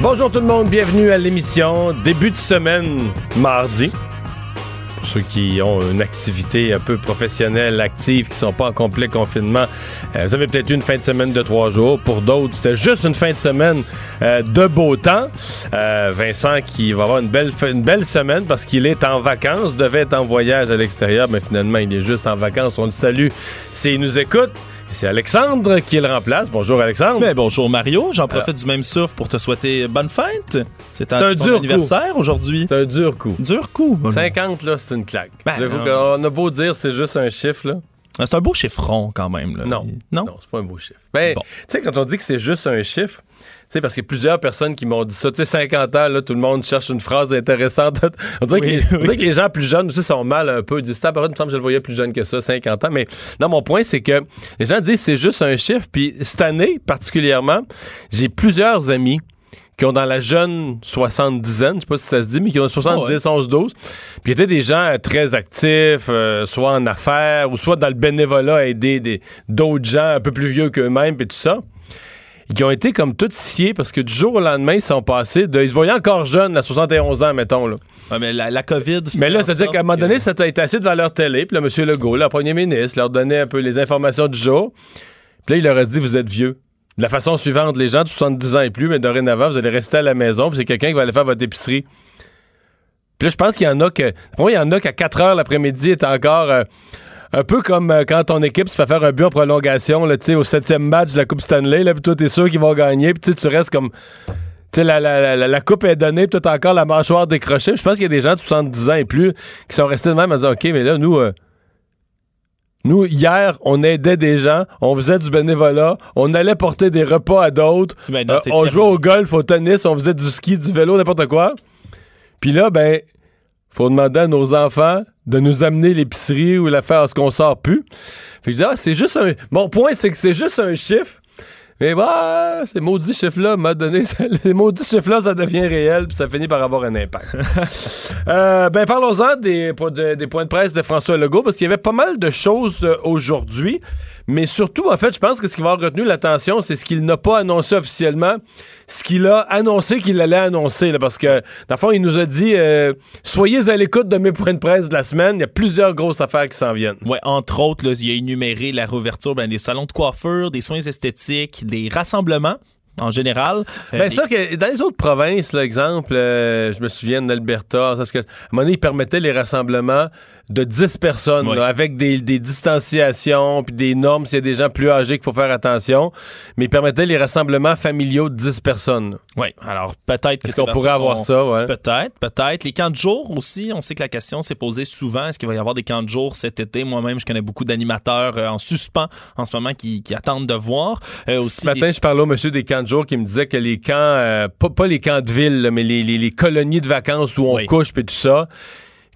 Bonjour tout le monde, bienvenue à l'émission. Début de semaine, mardi. Pour ceux qui ont une activité un peu professionnelle, active, qui sont pas en complet confinement, euh, vous avez peut-être eu une fin de semaine de trois jours. Pour d'autres, c'était juste une fin de semaine euh, de beau temps. Euh, Vincent qui va avoir une belle, une belle semaine parce qu'il est en vacances, devait être en voyage à l'extérieur, mais finalement il est juste en vacances. On le salue s'il nous écoute. C'est Alexandre qui le remplace. Bonjour Alexandre. Ben, bonjour Mario, j'en profite du même souffle pour te souhaiter bonne fête. C'est un, dur anniversaire aujourd'hui. C'est un dur coup. Dur coup. 50, là, c'est une claque. Ben, non. qu'on a beau dire c'est juste un chiffre, là. C'est un beau chiffron quand même. Là. Non. Non? c'est pas un beau chiffre. Ben, tu sais, quand on dit que c'est juste un chiffre, sais, parce qu'il y a plusieurs personnes qui m'ont dit ça. Tu sais, 50 ans, là, tout le monde cherche une phrase intéressante. on dirait, Oui, que, les, on dirait oui. que les gens plus jeunes aussi sont mal un peu. Ils disent, par il me semble que je le voyais plus jeune que ça, 50 ans. Mais non, mon point, c'est que les gens disent c'est juste un chiffre. Puis cette année, particulièrement, j'ai plusieurs amis qui ont dans la jeune 70 je sais pas si ça se dit, mais qui ont 70, 11, 12, puis étaient des gens euh, très actifs, euh, soit en affaires, ou soit dans le bénévolat, aider des- d'autres gens un peu plus vieux qu'eux-mêmes, puis tout ça, et qui ont été comme tous sciés, parce que du jour au lendemain, ils sont passés de... Ils se voyaient encore jeunes, à 71 ans, mettons, là. Ouais, mais la, la COVID. Mais là, c'est-à-dire qu'à un moment que- donné, ça t'a été assis devant leur télé, puis là, M. Legault, le premier ministre, leur donnait un peu les informations du jour. Puis là, il leur a dit, vous êtes vieux. De la façon suivante, les gens de 70 ans et plus, mais dorénavant, vous allez rester à la maison, puis c'est quelqu'un qui va aller faire votre épicerie. Puis là, je pense qu'il y en a que. Pour moi, il y en a qu'à 4 heures l'après-midi est encore. euh, un peu comme euh, quand ton équipe se fait faire un but en prolongation, là, tu sais, au septième match de la Coupe Stanley, là, puis toi, t'es sûr qu'ils vont gagner, puis tu sais, tu restes comme. Tu sais, la, la, la, la coupe est donnée, puis toi, t'as encore la mâchoire décrochée. Je pense qu'il y a des gens de 70 ans et plus qui sont restés de même à dire, OK, mais là, nous, euh, nous, hier, on aidait des gens, on faisait du bénévolat, on allait porter des repas à d'autres, Maintenant, euh, c'est on terminé. jouait au golf, au tennis, on faisait du ski, du vélo, n'importe quoi. Puis là, ben, faut demander à nos enfants de nous amener l'épicerie ou la faire à ce qu'on sort plus. Fait que je dis, ah, c'est juste un. Mon point, c'est que c'est juste un chiffre. Mais bah, ces maudits chiffres-là m'a donné. Ces maudits chiffres-là, ça devient réel, puis ça finit par avoir un impact. Euh, ben, parlons-en des points de presse de François Legault, parce qu'il y avait pas mal de choses euh, aujourd'hui. Mais surtout, en fait, je pense que ce qui va avoir retenu l'attention, c'est ce qu'il n'a pas annoncé officiellement, ce qu'il a annoncé qu'il allait annoncer. là, parce que, dans le fond, il nous a dit euh, Soyez à l'écoute de mes points de presse de la semaine. Il y a plusieurs grosses affaires qui s'en viennent. Ouais, entre autres, là, il a énuméré la réouverture ben, des salons de coiffure, des soins esthétiques, des rassemblements en général. Euh, Ben, ça, que dans les autres provinces, là, exemple, euh, je me souviens d'Alberta, à un moment donné, ils permettaient les rassemblements de 10 personnes, Oui. là, avec des, des distanciations, puis des normes, s'il y a des gens plus âgés qu'il faut faire attention, mais ils permettaient les rassemblements familiaux de 10 personnes. Ouais, alors peut-être que Est-ce qu'on pourrait avoir ça, ouais? Peut-être, peut-être. Les camps de jour aussi, on sait que la question s'est posée souvent. Est-ce qu'il va y avoir des camps de jour cet été? Moi-même, je connais beaucoup d'animateurs euh, en suspens en ce moment qui, qui attendent de voir. Euh, aussi Ce matin, je parlais au monsieur des camps de jour qui me disait que les camps, euh, pas, pas les camps de ville, là, mais les, les- les colonies de vacances où on Oui. couche et tout ça,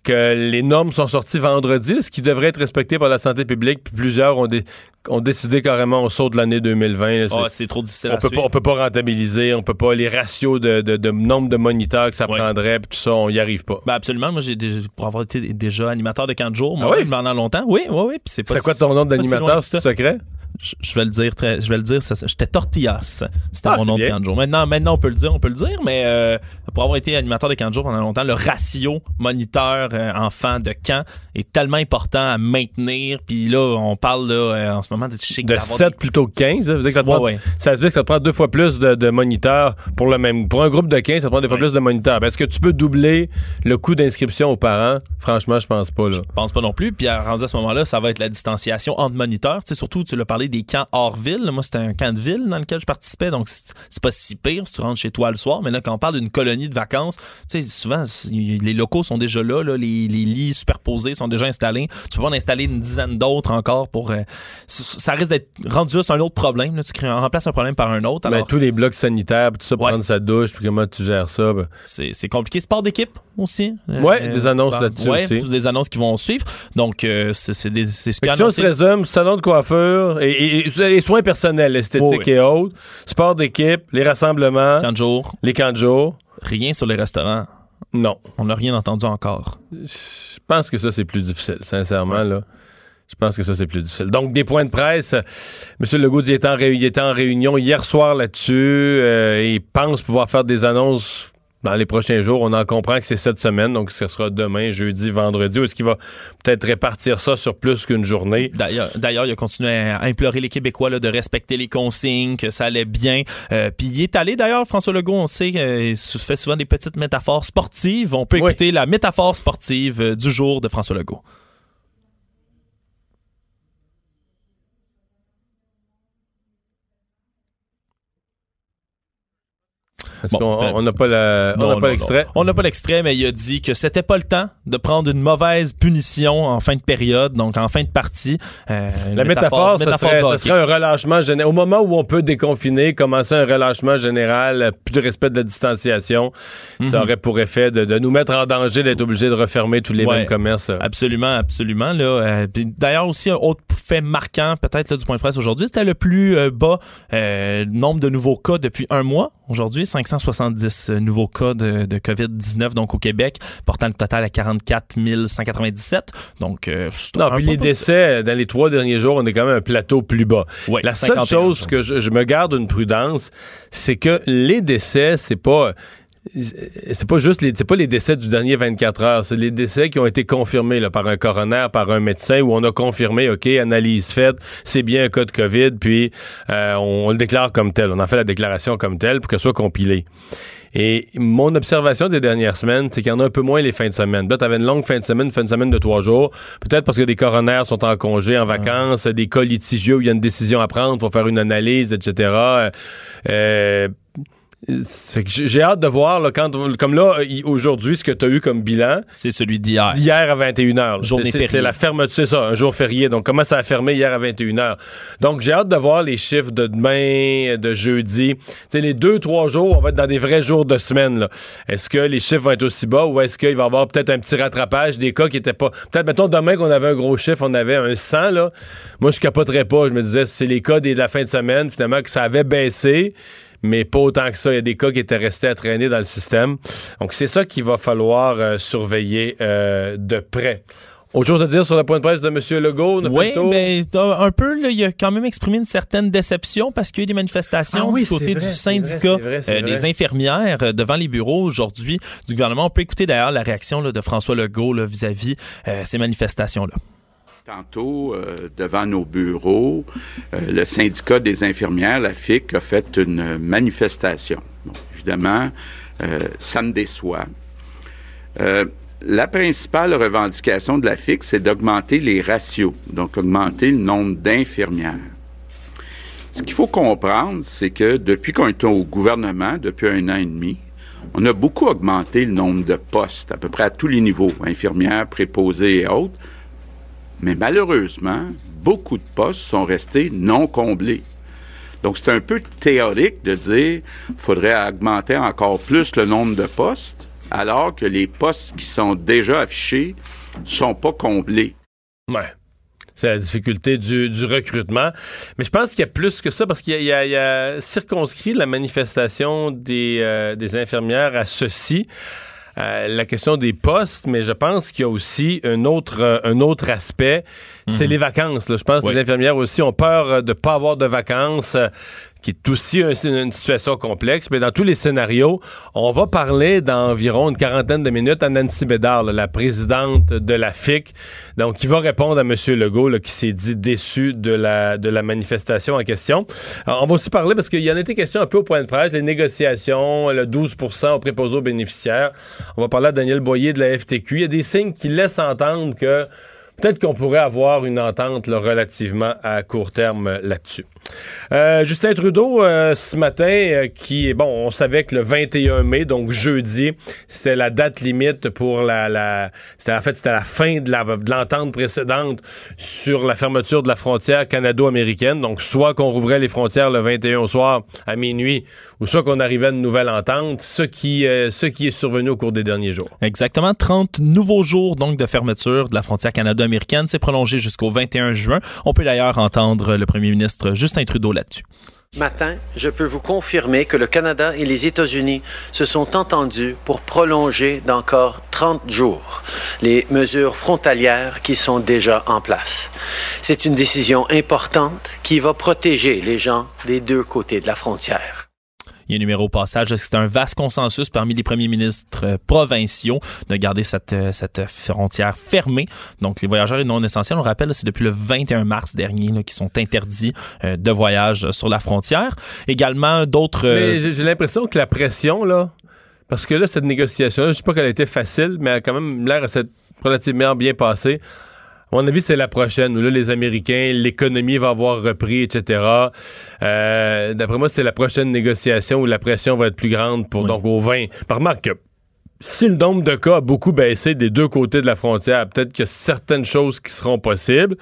que les normes sont sorties vendredi, ce qui devrait être respecté par la santé publique, puis plusieurs ont, dé- ont décidé carrément au saut de l'année 2020. là, c'est- Ah, c'est trop difficile on à peut, pas, on peut pas rentabiliser, on peut pas, les ratios de, de- de nombre de moniteurs que ça Ouais. prendrait, puis tout ça, on y arrive pas. Ben absolument. Moi, j'ai déjà- pour avoir été déjà animateur de camp de jour, moi, Ah oui? pendant longtemps. Oui, oui, oui. C'est quoi si- ton nom pas si loin d'animateur, c'est ça. secret? Je, vais le dire très, je vais le dire, j'étais Tortillas. C'était Ah, mon nom de bien. camp de jour. Maintenant, maintenant, on peut le dire, on peut le dire, mais euh, pour avoir été animateur de jour pendant longtemps, le ratio moniteur euh, enfant de camp est tellement important à maintenir. Puis là, on parle là, euh, en ce moment de, que De d'avoir 7 plutôt que 15. Ça veut dire que ça, te prend, ouais. ça veut dire que ça te prend deux fois plus de, de moniteurs pour le même. Pour un groupe de 15, ça te prend deux fois Ouais. plus de moniteurs. Ben, Est-ce que tu peux doubler le coût d'inscription aux parents? Franchement, je pense pas. Là. Je pense pas non plus. Puis à- rendu à ce moment-là, ça va être la distanciation entre moniteurs. Sais, surtout, tu l'as parlé parler des camps hors ville. Moi, c'était un camp de ville dans lequel je participais, donc c'est pas si pire si tu rentres chez toi le soir. Mais là, quand on parle d'une colonie de vacances, tu sais, souvent, les locaux sont déjà là, les, lits superposés sont déjà installés. Tu peux pas en installer une dizaine d'autres encore pour. Euh, ça risque d'être rendu c'est un autre problème. Tu crées, remplaces un problème par un autre. Mais tous les blocs sanitaires, tout ça, prendre sa douche, puis comment tu gères ça? Ben. C'est compliqué. Sport d'équipe aussi. Oui, euh, des annonces là-dessus ouais, des annonces qui vont suivre. Donc, euh, c'est des c'est ce Si on se résume, salon de coiffure et, soins personnels, esthétiques et autres, sport d'équipe, les rassemblements, camp de jour. les camps de jour. Rien sur les restaurants. Non. On n'a rien entendu encore. Je pense que ça, c'est plus difficile, sincèrement, là. Je pense que ça, c'est plus difficile. Donc, des points de presse. M. Legault il était, en était en réunion hier soir là-dessus. Euh, il pense pouvoir faire des annonces dans les prochains jours. On en comprend que c'est cette semaine, donc ce sera demain, jeudi, vendredi. Ou est-ce qu'il va peut-être répartir ça sur plus qu'une journée? D'ailleurs, d'ailleurs, il a continué à implorer les Québécois là, de respecter les consignes, que ça allait bien. Euh, puis il est allé, d'ailleurs, François Legault, on sait qu'il euh, fait souvent des petites métaphores sportives. On peut écouter la métaphore sportive euh, du jour de François Legault. On n'a pas l'extrait? On n'a pas l'extrait, mais il a dit que c'était pas le temps de prendre une mauvaise punition en fin de période, donc en fin de partie. Euh, la métaphore, ça, serait, un relâchement général. Au moment où on peut déconfiner, commencer un relâchement général, plus de respect de la distanciation, ça mhm. aurait pour effet de, nous mettre en danger d'être obligé de refermer tous les mêmes commerces. Absolument, absolument. Euh, d'ailleurs, aussi, un autre fait marquant, peut-être du point de presse aujourd'hui, c'était le plus euh, bas nombre de nouveaux cas depuis un mois. Aujourd'hui, 570 nouveaux cas de, COVID-19 donc au Québec, portant le total à 44 197. Donc, euh, non, puis les décès dans les trois derniers jours, on est quand même un plateau plus bas. La seule chose que je, je me garde une prudence, c'est que les décès, c'est pas c'est pas juste les, c'est pas les décès du dernier 24 heures, c'est les décès qui ont été confirmés là, par un coroner, par un médecin, où on a confirmé, OK, analyse faite, c'est bien un cas de COVID, puis euh, on, le déclare comme tel. On en fait la déclaration comme tel pour que ce soit compilé. Et mon observation des dernières semaines, c'est qu'il y en a un peu moins les fins de semaine. Là, t'avais une longue fin de semaine, une fin de semaine de trois jours. Peut-être parce que des coroners sont en congé, en vacances, des cas litigieux où il y a une décision à prendre, faut faire une analyse, etc. Euh, j'ai hâte de voir, là, quand, comme là, aujourd'hui, ce que tu as eu comme bilan. C'est celui d'hier. D'hier à 21h. Journée fériée. C'est la fermeture, c'est ça, un jour férié. Donc, comment ça a fermé hier à 21h? Donc, j'ai hâte de voir les chiffres de demain, de jeudi. Tu sais, les deux, trois jours, on va être dans des vrais jours de semaine, Est-ce que les chiffres vont être aussi bas ou est-ce qu'il va y avoir peut-être un petit rattrapage des cas qui étaient pas. Peut-être, mettons, demain qu'on avait un gros chiffre, on avait un 100, là. Moi, je capoterais pas. Je me disais, c'est les cas de la fin de semaine, finalement, que ça avait baissé mais pas autant que ça. Il y a des cas qui étaient restés à traîner dans le système. Donc, c'est ça qu'il va falloir euh, surveiller euh, de près. Autre chose à dire sur le point de presse de M. Legault? Oui, mais un peu, il a quand même exprimé une certaine déception parce qu'il y a eu des manifestations ah du côté du syndicat euh, des infirmières devant les bureaux aujourd'hui du gouvernement. On peut écouter d'ailleurs la réaction de François Legault vis-à-vis ces manifestations-là. Tantôt, euh, devant nos bureaux, euh, le syndicat des infirmières, la FIC, a fait une manifestation. évidemment, euh, ça me déçoit. la principale revendication de la FIC, c'est d'augmenter les ratios, donc augmenter le nombre d'infirmières. Ce qu'il faut comprendre, c'est que depuis qu'on est au gouvernement, depuis un an et demi, on a beaucoup augmenté le nombre de postes, à peu près à tous les niveaux, infirmières, préposées et autres. Mais malheureusement, beaucoup de postes sont restés non comblés. Donc, c'est un peu théorique de dire qu'il faudrait augmenter encore plus le nombre de postes, alors que les postes qui sont déjà affichés sont pas comblés. Ouais. C'est la difficulté du, recrutement. Mais je pense qu'il y a plus que ça parce qu'il y, a circonscrit la manifestation des, euh, des infirmières à ceci. Euh, la question des postes, mais je pense qu'il y a aussi un autre, euh, un autre aspect, c'est mhm. les vacances. Je pense que les infirmières aussi ont peur euh, de ne pas avoir de vacances qui est aussi une situation complexe. Mais dans tous les scénarios, on va parler d'environ une quarantaine de minutes à Nancy Bédard, la présidente de la FIC, donc qui va répondre à M. Legault, qui s'est dit déçu de la, de la manifestation en question. on va aussi parler, parce qu'il y en a été question un peu au point de presse, les négociations, le 12% au préposé aux bénéficiaires. On va parler à Daniel Boyer de la FTQ. Il y a des signes qui laissent entendre que peut-être qu'on pourrait avoir une entente là, relativement à court terme euh, là-dessus. Euh, Justin Trudeau, euh, ce matin, euh, qui, bon, on savait que le 21 mai, donc jeudi, c'était la date limite pour la, c'était en fait, c'était la fin de l'entente précédente sur la fermeture de la frontière canado-américaine. Donc, soit qu'on rouvrait les frontières le 21 au soir à minuit, ou soit qu'on arrivait à une nouvelle entente, ce qui, euh, ce qui est survenu au cours des derniers jours. Exactement, 30 nouveaux jours donc de fermeture de la frontière canado-américaine. C'est prolongé jusqu'au 21 juin. On peut d'ailleurs entendre le premier ministre Justin Trudeau là-dessus. Matin, je peux vous confirmer que le Canada et les États-Unis se sont entendus pour prolonger d'encore 30 jours les mesures frontalières qui sont déjà en place. C'est une décision importante qui va protéger les gens des deux côtés de la frontière. Il y a un numéro au passage. C'est un vaste consensus parmi les premiers ministres euh, provinciaux de garder cette, euh, cette frontière fermée? Donc, les voyageurs non essentiels, on rappelle, c'est depuis le 21 mars dernier qui sont interdits euh, de voyage sur la frontière. Également, d'autres... Mais j'ai l'impression que la pression, là, parce que là, cette négociation, je sais pas qu'elle a été facile, mais elle a quand même l'air relativement bien passée. À mon avis, c'est la prochaine, où là, les Américains, l'économie va avoir repris, etc. Euh, D'après moi, c'est la prochaine négociation où la pression va être plus grande pour Oui. donc au 20. Par remarque que si le nombre de cas a beaucoup baissé des deux côtés de la frontière, peut-être qu'il y a certaines choses qui seront possibles.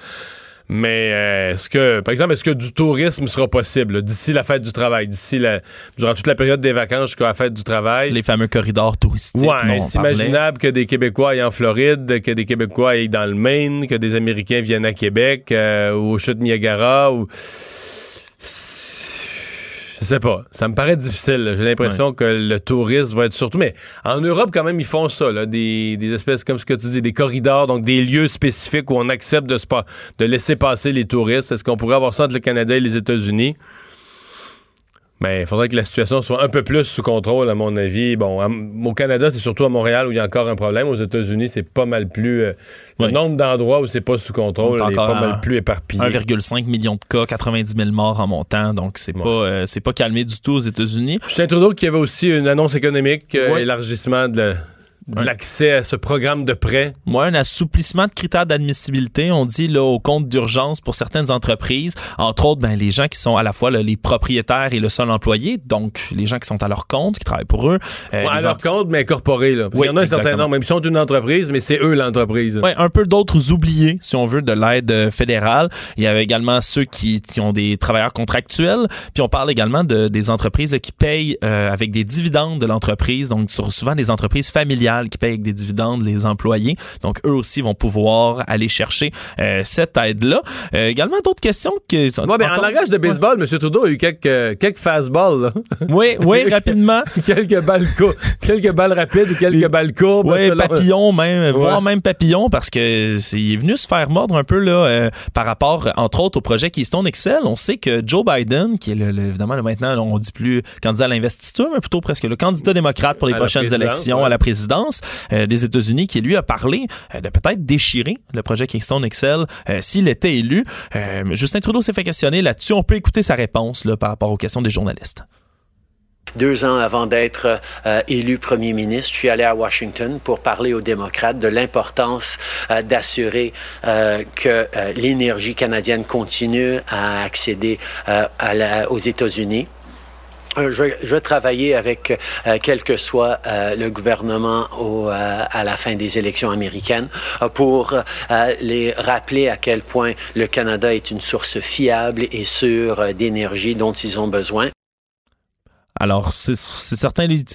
Mais euh, est-ce que, par exemple, est-ce que du tourisme sera possible d'ici la fête du travail, d'ici la, durant toute la période des vacances jusqu'à la fête du travail? les fameux corridors touristiques. Ouais, c'est imaginable que des Québécois aillent en Floride, que des Québécois aillent dans le Maine, que des Américains viennent à Québec euh, ou aux chutes Niagara ou je sais pas, ça me paraît difficile. J'ai l'impression que le tourisme va être surtout mais en Europe quand même ils font ça là, des, des espèces comme ce que tu dis des corridors donc des lieux spécifiques où on accepte de se pa- de laisser passer les touristes. Est-ce qu'on pourrait avoir ça entre le Canada et les États-Unis? Mais il faudrait que la situation soit un peu plus sous contrôle, à mon avis. Bon, à- au Canada, c'est surtout à Montréal où il y a encore un problème. Aux États-Unis, c'est pas mal plus. euh, Le nombre d'endroits où c'est pas sous contrôle On est pas mal plus éparpillé. 1,5 million de cas, 90 000 morts en montant. Donc, c'est Ouais. pas, euh, c'est pas calmé du tout aux États-Unis. Justin Trudeau qui avait aussi une annonce économique, euh, Ouais. élargissement de, la- de Ouais. l'accès à ce programme de prêt? Moi, un assouplissement de critères d'admissibilité, on dit là au compte d'urgence pour certaines entreprises, entre autres ben, les gens qui sont à la fois là, les propriétaires et le seul employé, donc les gens qui sont à leur compte, qui travaillent pour eux. euh, Ouais, à leur compte, mais incorporé. Là. Oui, il y en a un certain nombre. Ils sont une entreprise, mais c'est eux l'entreprise. Ouais, un peu d'autres oubliés, si on veut, de l'aide euh, fédérale. Il y avait également ceux qui, qui ont des travailleurs contractuels. Puis on parle également de, des entreprises là, qui payent euh, avec des dividendes de l'entreprise. Donc sur- souvent des entreprises familiales qui payent avec des dividendes les employés. Donc eux aussi vont pouvoir aller chercher euh, cette aide-là. Euh, également d'autres questions que... Ouais, ben, en langage de baseball, M. Trudeau a eu quelques, euh, quelques fastballs. là. Oui, oui, rapidement. quelques balles quelques balles rapides ou quelques Les- balles courbes. Ouais, selon- papillon même, voire Ouais. même papillon parce que il est venu se faire mordre un peu là euh, par rapport entre autres au projet Keystone Excel. On sait que Joe Biden, qui est le, le- évidemment maintenant on dit plus candidat à l'investiture, mais plutôt presque le candidat démocrate pour les À prochaines élections ouais. à la présidence euh, des États-Unis, qui lui a parlé euh, de peut-être déchirer le projet Keystone Excel euh, s'il était élu. Justin Trudeau s'est fait questionner là-dessus. On peut écouter sa réponse là, par rapport aux questions des journalistes. Deux ans avant d'être élu premier ministre, je suis allé à Washington pour parler aux démocrates de l'importance d'assurer que l'énergie canadienne continue à accéder aux États-Unis. Euh, Je vais, je travailler avec euh, quel que soit euh, le gouvernement au, euh, à la fin des élections américaines euh, pour euh, les rappeler à quel point le Canada est une source fiable et sûre d'énergie dont ils ont besoin. Alors, c'est certain, lui,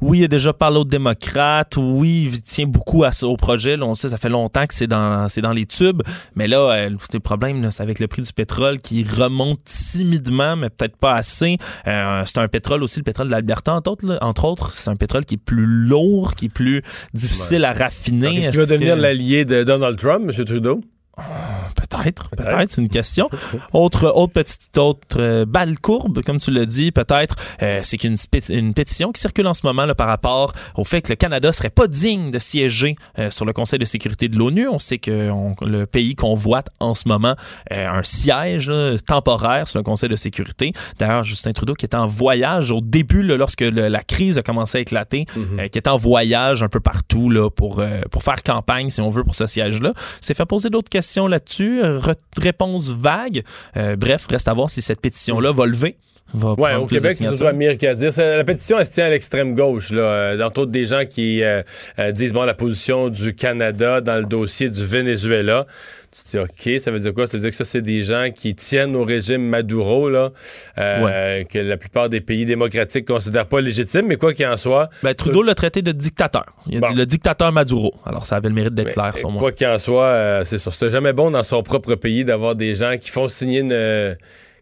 oui, il a déjà parlé aux démocrates, oui, il tient beaucoup à, au projet. Là, on sait, ça fait longtemps que c'est dans, c'est dans les tubes, mais là, euh, c'est le problème, là, c'est avec le prix du pétrole qui remonte timidement, mais peut-être pas assez. Euh, c'est un pétrole aussi, le pétrole de l'Alberta, entre autres, là, entre autres, c'est un pétrole qui est plus lourd, qui est plus difficile à raffiner. Est-ce qu'il va devenir que- l'allié de Donald Trump, M. Trudeau? Peut-être. Peut-être, peut-être, c'est une question. autre, autre petite, autre euh, balle courbe, comme tu l'as dit, peut-être, euh, c'est qu'une une pétition qui circule en ce moment là, par rapport au fait que le Canada serait pas digne de siéger euh, sur le Conseil de sécurité de l'ONU. On sait que le pays convoite en ce moment un siège temporaire sur le Conseil de sécurité. D'ailleurs, Justin Trudeau qui est en voyage au début, lorsque la crise a commencé à éclater, mm-hmm. qui est en voyage un peu partout là, pour, pour faire campagne, si on veut, pour ce siège-là, s'est fait poser d'autres questions là-dessus réponse vague. Euh, bref, reste à voir si cette pétition-là va lever. Oui, au Québec, c'est surtout Amir qui a dire. La pétition, elle se tient à l'extrême gauche, là. Euh, dans des gens qui euh, disent, bon, la position du Canada dans le dossier du Venezuela tu dis, OK, ça veut dire quoi? Ça veut dire que ça, c'est des gens qui tiennent au régime Maduro, là, que la plupart des pays démocratiques considèrent pas légitime, mais quoi qu'il en soit. Ben, Trudeau l'a traité de dictateur. Il a dit le dictateur Maduro. Alors, ça avait le mérite d'être clair, sur moi. Quoi qu'il en soit, c'est sûr. C'est jamais bon dans son propre pays d'avoir des gens qui font signer une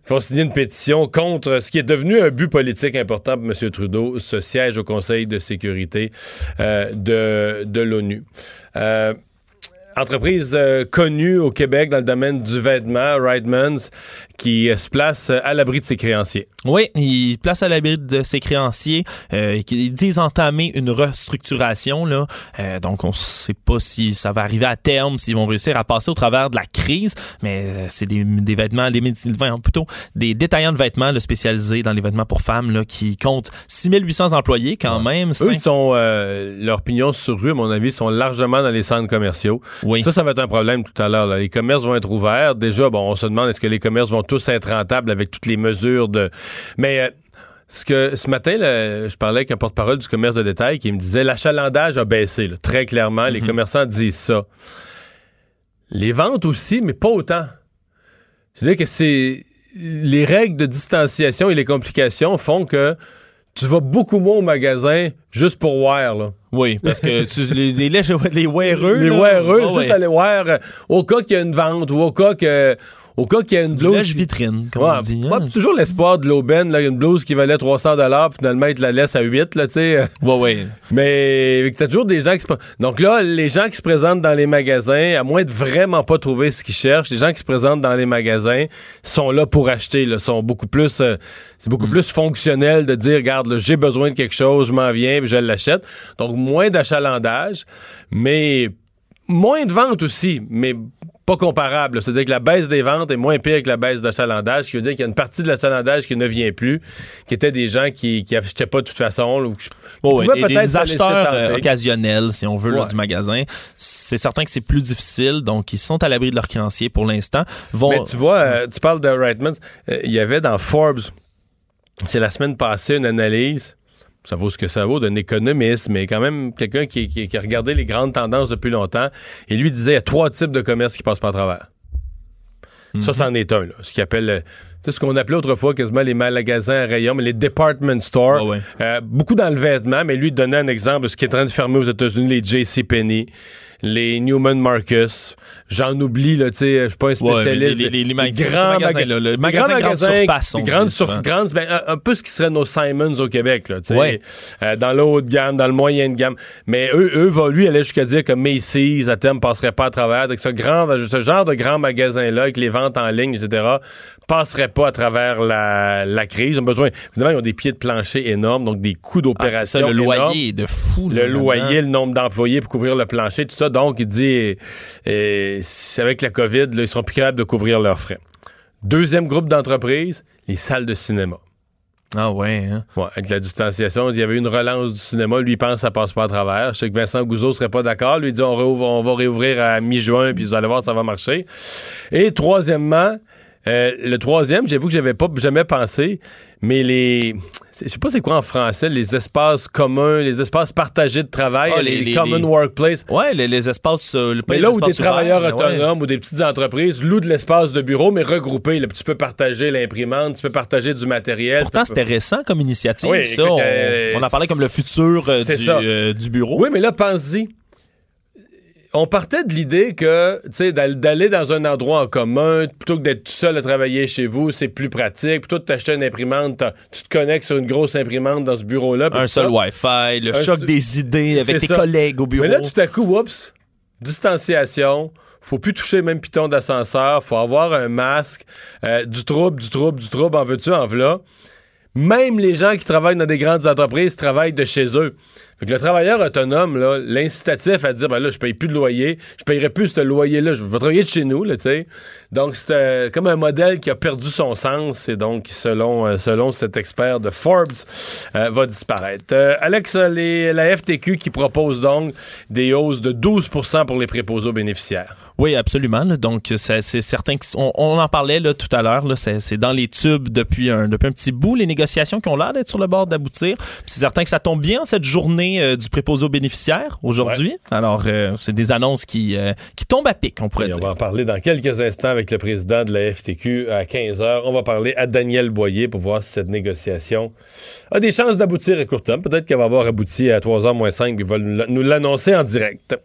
font signer une pétition contre ce qui est devenu un but politique important pour M. Trudeau, ce siège au Conseil de sécurité de, de l'ONU entreprise euh, connue au Québec dans le domaine du vêtement, Reitmans, qui se place à l'abri de ses créanciers. Oui, il place à l'abri de ses créanciers. Euh, ils disent entamer une restructuration. Là. Euh, donc, on ne sait pas si ça va arriver à terme, s'ils vont réussir à passer au travers de la crise. Mais euh, c'est des, des, vêtements, des, plutôt des détaillants de vêtements spécialisés dans les vêtements pour femmes là, qui comptent 6800 employés quand même. Eux, sont, leurs pignons sur rue, à mon avis, sont largement dans les centres commerciaux. Oui. Ça, ça va être un problème tout à l'heure. Les commerces vont être ouverts. Déjà, bon, on se demande est-ce que les commerces vont tous être rentables avec toutes les mesures de. Mais euh, ce que ce matin, je parlais avec un porte-parole du commerce de détail qui me disait l'achalandage a baissé, très clairement. Les mhm. commerçants disent ça. Les ventes aussi, mais pas autant. C'est-à-dire que c'est les règles de distanciation et les complications font que tu vas beaucoup moins au magasin juste pour voir, là. Oui, parce que tu, les, les, les, les weareux. Les weareux, aller voir au cas qu'il y a une vente ou au cas que au cas qu'il y a une blouse. vitrine, comme on dit. Hein. toujours l'espoir de l'aubaine, là, une blouse qui valait 300 finalement, ils te la laissent à 8, là, tu sais. Ouais, ouais. Mais t'as toujours des gens qui se... Donc là, les gens qui se présentent dans les magasins, à moins de vraiment pas trouver ce qu'ils cherchent, les gens qui se présentent dans les magasins sont là pour acheter, là, sont beaucoup plus... Euh, c'est beaucoup mm. plus fonctionnel de dire, regarde, j'ai besoin de quelque chose, je m'en viens, puis je l'achète. Donc, moins d'achalandage, mais moins de ventes aussi, mais pas comparable. C'est-à-dire que la baisse des ventes est moins pire que la baisse d'achalandage, ce qui veut dire qu'il y a une partie de l'achalandage qui ne vient plus, qui étaient des gens qui n'achetaient pas de toute façon. Ou qui peut-être des acheteurs euh, occasionnels, si on veut, du magasin. C'est certain que c'est plus difficile, donc ils sont à l'abri de leurs créanciers pour l'instant. Mais tu vois, euh, tu parles de Reitman, euh, il y avait dans Forbes, c'est la semaine passée, une analyse ça vaut ce que ça vaut d'un économiste, mais quand même quelqu'un qui, a regardé les grandes tendances depuis longtemps. Et lui disait il y a trois types de commerce qui passent pas à travers. Ça, c'en est un, là. Ce qu'il appelle, ce qu'on appelait autrefois quasiment les magasins à rayons, mais les department stores. Euh, beaucoup dans le vêtement, mais lui donnait un exemple de ce qui est en train de fermer aux États-Unis, les J.C. Les Newman Marcus. J'en oublie, là, tu sais, je suis pas un spécialiste. les, les, les, grands magasins, le magasin grande surface. Grande sur, grande, ben, un, peu ce qui serait nos Simons au Québec, là, tu sais. Euh, dans le haut de gamme, dans le moyen de gamme. Mais eux, eux va, lui, aller jusqu'à dire que Macy's, à terme, passerait pas à travers. Donc, ce, grand, ce genre de grand magasin-là, avec les ventes en ligne, etc., passerait pas à travers la, la crise. Ils ont besoin, évidemment, ils ont des pieds de plancher énormes, donc des coûts d'opération. Ah, le loyer est de fou. le loyer, le nombre d'employés pour couvrir le plancher, tout ça. Donc, il dit, euh, avec la COVID, là, ils seront plus capables de couvrir leurs frais. Deuxième groupe d'entreprises, les salles de cinéma. Ah ouais, hein? ouais, avec la distanciation, il y avait une relance du cinéma. Lui, il pense que ça passe pas à travers. Je sais que Vincent Gouzeau serait pas d'accord. Lui, il dit on, on va réouvrir à mi-juin, puis vous allez voir, ça va marcher. Et troisièmement, euh, le troisième, j'avoue que j'avais pas jamais pensé, mais les. Je sais pas c'est quoi en français, les espaces communs, les espaces partagés de travail, ah, les, common workplace. Ouais, les, espaces. Euh, mais là où des travailleurs autonomes ou des petites entreprises louent de l'espace de bureau, mais regroupés. Là, tu peux partager l'imprimante, tu peux partager du matériel. Pourtant, c'était récent comme initiative, ça. on, en parlait comme le futur euh, du, du, bureau. Oui, mais là, pense-y on partait de l'idée que, tu sais, d'aller dans un endroit en commun, plutôt que d'être tout seul à travailler chez vous, c'est plus pratique. Plutôt de t'acheter une imprimante, tu te connectes sur une grosse imprimante dans ce bureau-là. Un seul Wi-Fi, le choc des idées avec tes collègues au bureau. Mais là, tout à coup, oups, distanciation, faut plus toucher même piton d'ascenseur, faut avoir un masque, euh, du trouble, du trouble, du trouble, en veux-tu, en voilà. Même les gens qui travaillent dans des grandes entreprises travaillent de chez eux. Fait que le travailleur autonome, là, l'incitatif à dire, ben là, je paye plus de loyer, je payerai plus ce loyer-là, je vais travailler de chez nous, là, tu sais. Donc, c'est euh, comme un modèle qui a perdu son sens et donc, selon, euh, selon cet expert de Forbes, euh, va disparaître. Alex, la FTQ qui propose donc des hausses de 12% pour les préposés aux bénéficiaires. Oui, absolument. Donc, c'est certain qu'on on en parlait là, tout à l'heure. C'est dans les tubes depuis un, depuis un petit bout, les négociations qui ont l'air d'être sur le bord d'aboutir. C'est certain que ça tombe bien cette journée euh, du préposé aux bénéficiaires aujourd'hui. Alors, euh, c'est des annonces qui, euh, qui tombent à pic, on pourrait dire. On va en parler dans quelques instants avec le président de la FTQ à 15h. On va parler à Daniel Boyer pour voir si cette négociation a des chances d'aboutir à court terme. Peut-être qu'elle va avoir abouti à 3h moins 5 puis va nous l'annoncer en direct.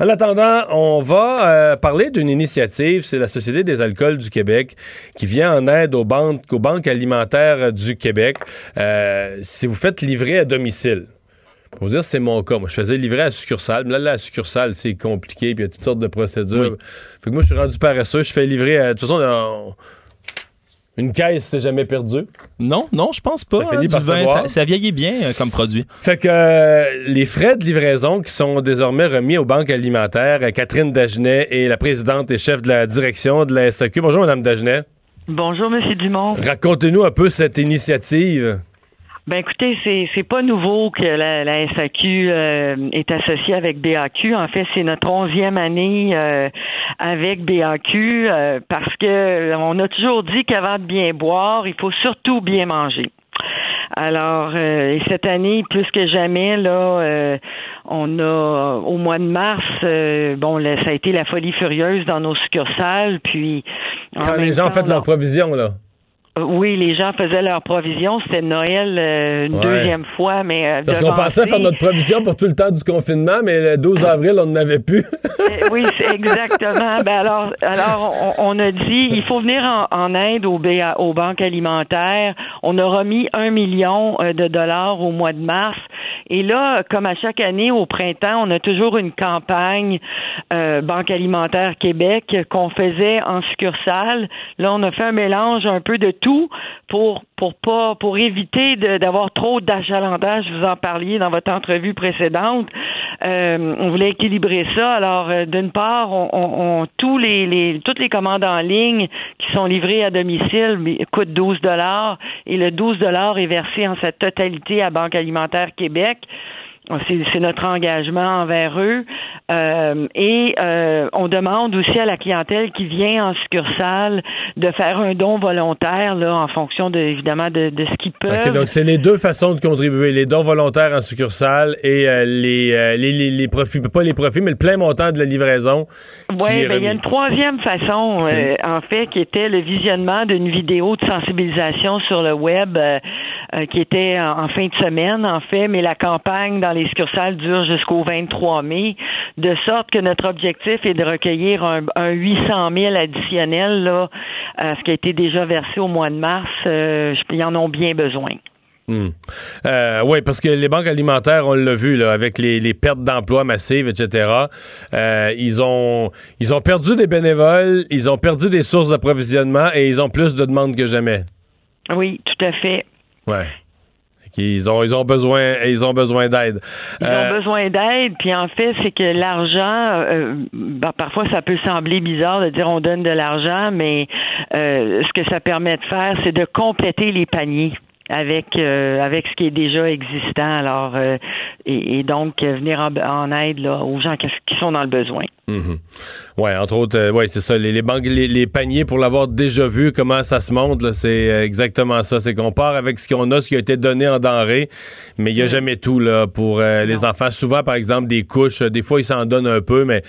En attendant, on va parler d'une initiative. C'est la Société des alcools du Québec qui vient en aide aux banques, aux banques alimentaires du Québec si vous faites livrer à domicile. Pour vous dire, c'est mon cas. Moi, je faisais livrer à la succursale. Mais là, la succursale, c'est compliqué, puis il y a toutes sortes de procédures. Fait que moi, je suis rendu paresseux. Je fais livrer à. De toute façon, une caisse, c'est jamais perdu. Non, non, je pense pas. Ça, hein, ça, vieillit bien euh, comme produit. Fait que euh, les frais de livraison qui sont désormais remis aux banques alimentaires, Catherine Dagenet est la présidente et chef de la direction de la SAQ. Bonjour, Madame Dagenet. Bonjour, Monsieur Dumont. Racontez-nous un peu cette initiative. Ben écoutez, c'est c'est pas nouveau que la, la SAQ euh, est associée avec BAQ. En fait, c'est notre onzième année euh, avec BAQ euh, parce que on a toujours dit qu'avant de bien boire, il faut surtout bien manger. Alors, cette année, plus que jamais, là, on a au mois de mars, bon, ça a été la folie furieuse dans nos succursales. Puis, quand les gens ont fait leur provision, là. Oui, les gens faisaient leur provision. C'était Noël euh, une deuxième fois, mais euh, parce qu'on pensait faire notre provision pour tout le temps du confinement, mais le 12 avril, on n'en avait plus. Euh, oui, exactement. Ben alors, alors on, a dit il faut venir en, aide aux, aux banques alimentaires. On a remis un million de dollars au mois de mars. Et là, comme à chaque année au printemps, on a toujours une campagne Banque alimentaire Québec qu'on faisait en succursale. Là, on a fait un mélange un peu de tout pour pas pour éviter d'avoir trop d'achalandage. Vous en parliez dans votre entrevue précédente. Euh, on voulait équilibrer ça. Alors, euh, d'une part, tous les, les, toutes les commandes en ligne qui sont livrées à domicile coûtent 12 dollars et le 12 dollars est versé en sa totalité à Banque Alimentaire Québec. C'est notre engagement envers eux. Euh, et euh, on demande aussi à la clientèle qui vient en succursale de faire un don volontaire là, en fonction de, évidemment de, de ce qu'ils peuvent. donc c'est les deux façons de contribuer, les dons volontaires en succursale et euh, les, les, les, les, profits, pas les profits, mais le plein montant de la livraison. Oui, ben, il y a une troisième façon, en fait, qui était le visionnement d'une vidéo de sensibilisation sur le web qui était en, en fin de semaine, en fait, mais la campagne dans les succursales dure jusqu'au 23 mai, de sorte que notre objectif est de recueillir un, 800 000 additionnel là, à ce qui a été déjà versé au mois de mars. Euh, ils en ont bien besoin. Hmm. Euh, oui, parce que les banques alimentaires, on l'a vu, là, avec les, pertes d'emplois massives, etc., euh, ils, ont, ils ont perdu des bénévoles, ils ont perdu des sources d'approvisionnement et ils ont plus de demandes que jamais. Oui, tout à fait. Ouais. Ils ont, ils ont besoin, ils ont besoin d'aide. Ils ont euh, besoin d'aide, puis en fait, c'est que l'argent, euh, ben, parfois ça peut sembler bizarre de dire on donne de l'argent, mais euh, ce que ça permet de faire, c'est de compléter les paniers avec avec ce qui est déjà existant alors et, donc venir en, aide là, aux gens qui, sont dans le besoin. Mhm. Oui, entre autres, euh, ouais, c'est ça. Les, banques, les, paniers, pour l'avoir déjà vu, comment ça se monte, c'est euh, exactement ça. C'est qu'on part avec ce qu'on a, ce qui a été donné en denrée, mais il n'y a jamais tout là pour euh, les enfants. Souvent, par exemple, des couches, des fois, ils s'en donnent un peu, mais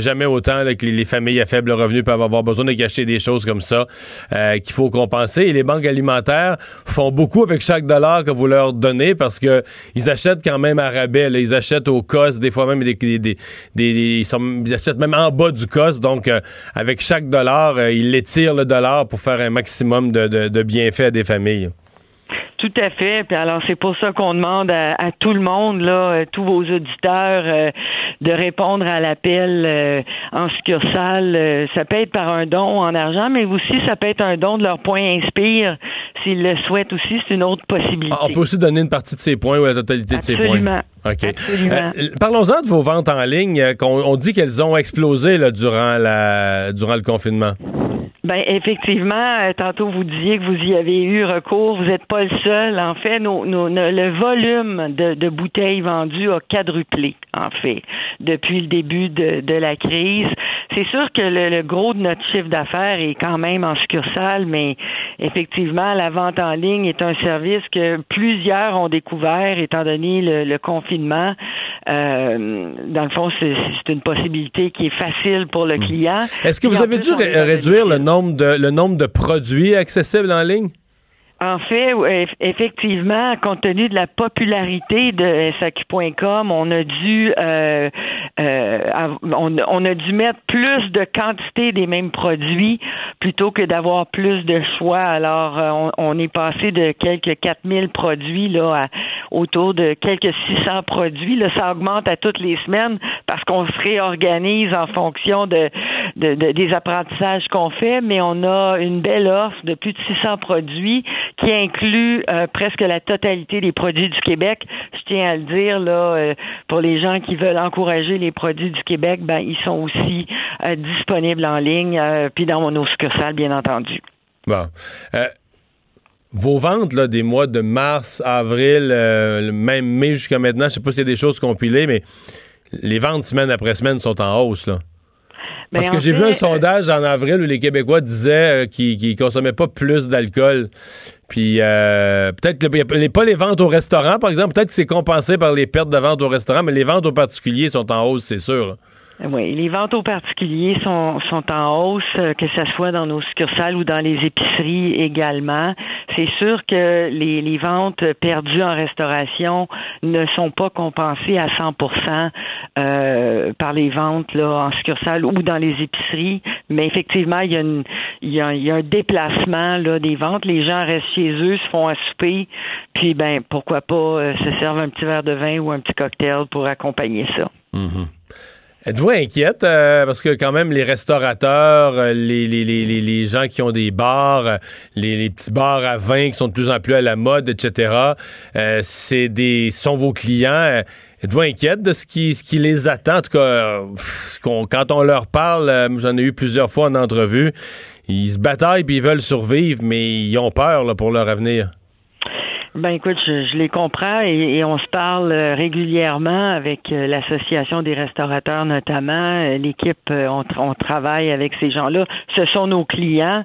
jamais autant que les, familles à faible revenu peuvent avoir besoin de cacher des choses comme ça qu'il faut compenser. Et les banques alimentaires font beaucoup avec chaque dollar que vous leur donnez parce que ils achètent quand même à rabais. Ils achètent au cost, des fois même des, des, des, des ils sont ils achètent même en bas du cost. Donc, euh, avec chaque dollar, euh, ils l'étirent le dollar pour faire un maximum de, bienfaits à des familles. Tout à fait. Puis alors c'est pour ça qu'on demande à, tout le monde, là, euh, tous vos auditeurs, de répondre à l'appel en succursale. Euh, ça peut être par un don en argent, mais aussi ça peut être un don de leur point Inspire. S'ils le souhaitent aussi, c'est une autre possibilité. Ah, on peut aussi donner une partie de ses points ou la totalité de ses points. OK. Absolument. Euh, Parlons-en de vos ventes en ligne. Euh, qu'on- on dit qu'elles ont explosé là, durant, la, durant le confinement. Ben effectivement, euh, tantôt vous disiez que vous y avez eu recours. Vous n'êtes pas le seul. En fait, nos, le volume de, de bouteilles vendues a quadruplé, en fait, depuis le début de, de la crise. C'est sûr que le, le gros de notre chiffre d'affaires est quand même en succursale, mais effectivement, la vente en ligne est un service que plusieurs ont découvert étant donné le, le confinement. Euh, dans le fond, c'est une possibilité qui est facile pour le client. Est-ce que vous avez plus, dû réduire le nombre, le nombre de produits accessibles en ligne? En fait, effectivement, compte tenu de la popularité de SAQ.com, on a dû euh, euh, on, a dû mettre plus de quantité des mêmes produits plutôt que d'avoir plus de choix. Alors, euh, on, est passé de quelques 4000 produits là à autour de quelques 600 produits. Là, ça augmente à toutes les semaines parce qu'on se réorganise en fonction de- de- des apprentissages qu'on fait, mais on a une belle offre de plus de 600 produits qui inclut euh, presque la totalité des produits du Québec. Je tiens à le dire là euh, pour les gens qui veulent encourager les produits du Québec, ben ils sont aussi euh, disponibles en ligne puis dans nos succursales bien entendu. Bon. Vos ventes là, des mois de mars, avril, même mai jusqu'à maintenant, je sais pas s'il y a des choses compilées, mais les ventes semaine après semaine sont en hausse. Là. Parce que j'ai vu un sondage en avril où les Québécois disaient euh, qu'ils qu'ils consommaient pas plus d'alcool. Puis euh, peut-être que les- pas les ventes au restaurant, par exemple, peut-être que c'est compensé par les pertes de ventes au restaurant, mais les ventes aux particuliers sont en hausse, c'est sûr. Oui, les ventes aux particuliers sont, sont en hausse, euh, que ce soit dans nos succursales ou dans les épiceries également. C'est sûr que les, les ventes perdues en restauration ne sont pas compensées à 100% euh, par les ventes là, en succursale ou dans les épiceries, mais effectivement, il y a, une, il y a, il y a un déplacement là, des ventes. Les gens restent chez eux, se font à souper, puis ben pourquoi pas euh, se servent un petit verre de vin ou un petit cocktail pour accompagner ça. Êtes-vous inquiète? euh, parce que quand même, les restaurateurs, euh, les, les, les, les, gens qui ont des bars, euh, les, petits bars à vin qui sont de plus en plus à la mode, etc., euh, c'est des sont vos clients. euh, Êtes-vous inquiète de ce qui, ce qui les attend? En tout cas, quand on leur parle, j'en ai eu plusieurs fois en entrevue, ils se bataillent puis ils veulent survivre, mais ils ont peur là, pour leur avenir. Ben écoute, je, je les comprends et, et on se parle euh, régulièrement avec euh, l'association des restaurateurs notamment. Euh, L'équipe, on, on travaille avec ces gens-là. Ce sont nos clients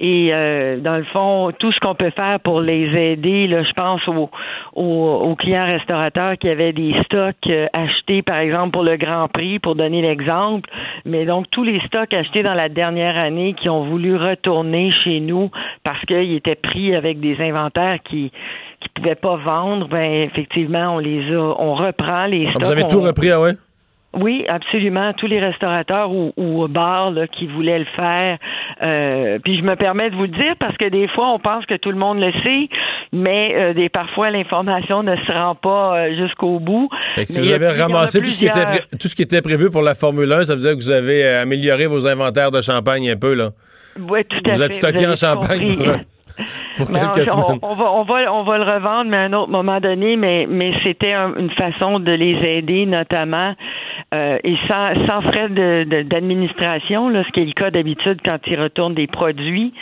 et euh, dans le fond, tout ce qu'on peut faire pour les aider, là, je pense aux, aux, aux clients restaurateurs qui avaient des stocks euh, achetés, par exemple pour le Grand Prix, pour donner l'exemple. Mais donc tous les stocks achetés dans la dernière année qui ont voulu retourner chez nous parce qu'ils étaient pris avec des inventaires qui qui pouvaient pas vendre, ben effectivement, on les a, on reprend les Ah, stocks. vous avez on- tout repris, ah ouais? Oui, absolument. Tous les restaurateurs ou, ou bars là, qui voulaient le faire. Euh, puis je me permets de vous le dire parce que des fois, on pense que tout le monde le sait, mais euh, des, parfois, l'information ne se rend pas euh, jusqu'au bout. Fait que si Mais vous avez ramassé tout ce, qui était, tout ce qui était prévu pour la Formule 1, ça veut dire que vous avez euh, amélioré vos inventaires de champagne un peu, là. Oui, tout à Vous fait. êtes stocké en champagne. Pour, pour Mais quelques on, semaines. on va, on, va, on va le revendre, mais à un autre moment donné, mais, mais c'était un- une façon de les aider, notamment, euh, et sans, sans frais de- de- d'administration, là, ce qui est le cas d'habitude quand ils retournent des produits.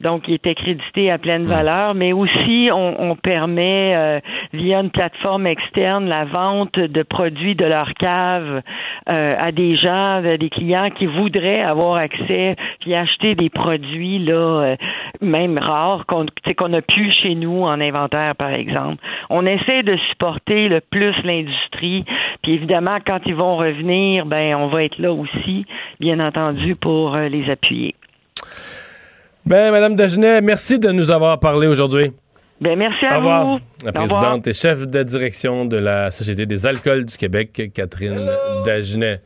Donc, ils étaient crédités à pleine valeur, mais aussi, on, on permet, euh, via une plateforme externe, la vente de produits de leur cave euh, à des gens, à des clients qui voudraient avoir accès puis acheter des produits là, euh, même rares qu'on qu'on a plus chez nous en inventaire, par exemple. On essaie de supporter le plus l'industrie, puis évidemment, quand ils vont revenir, ben on va être là aussi, bien entendu, pour euh, les appuyer. Ben, Madame Dagenet, merci de nous avoir parlé aujourd'hui. Ben merci à vous. La présidente et chef de direction de la Société des alcools du Québec, Catherine Dagenet.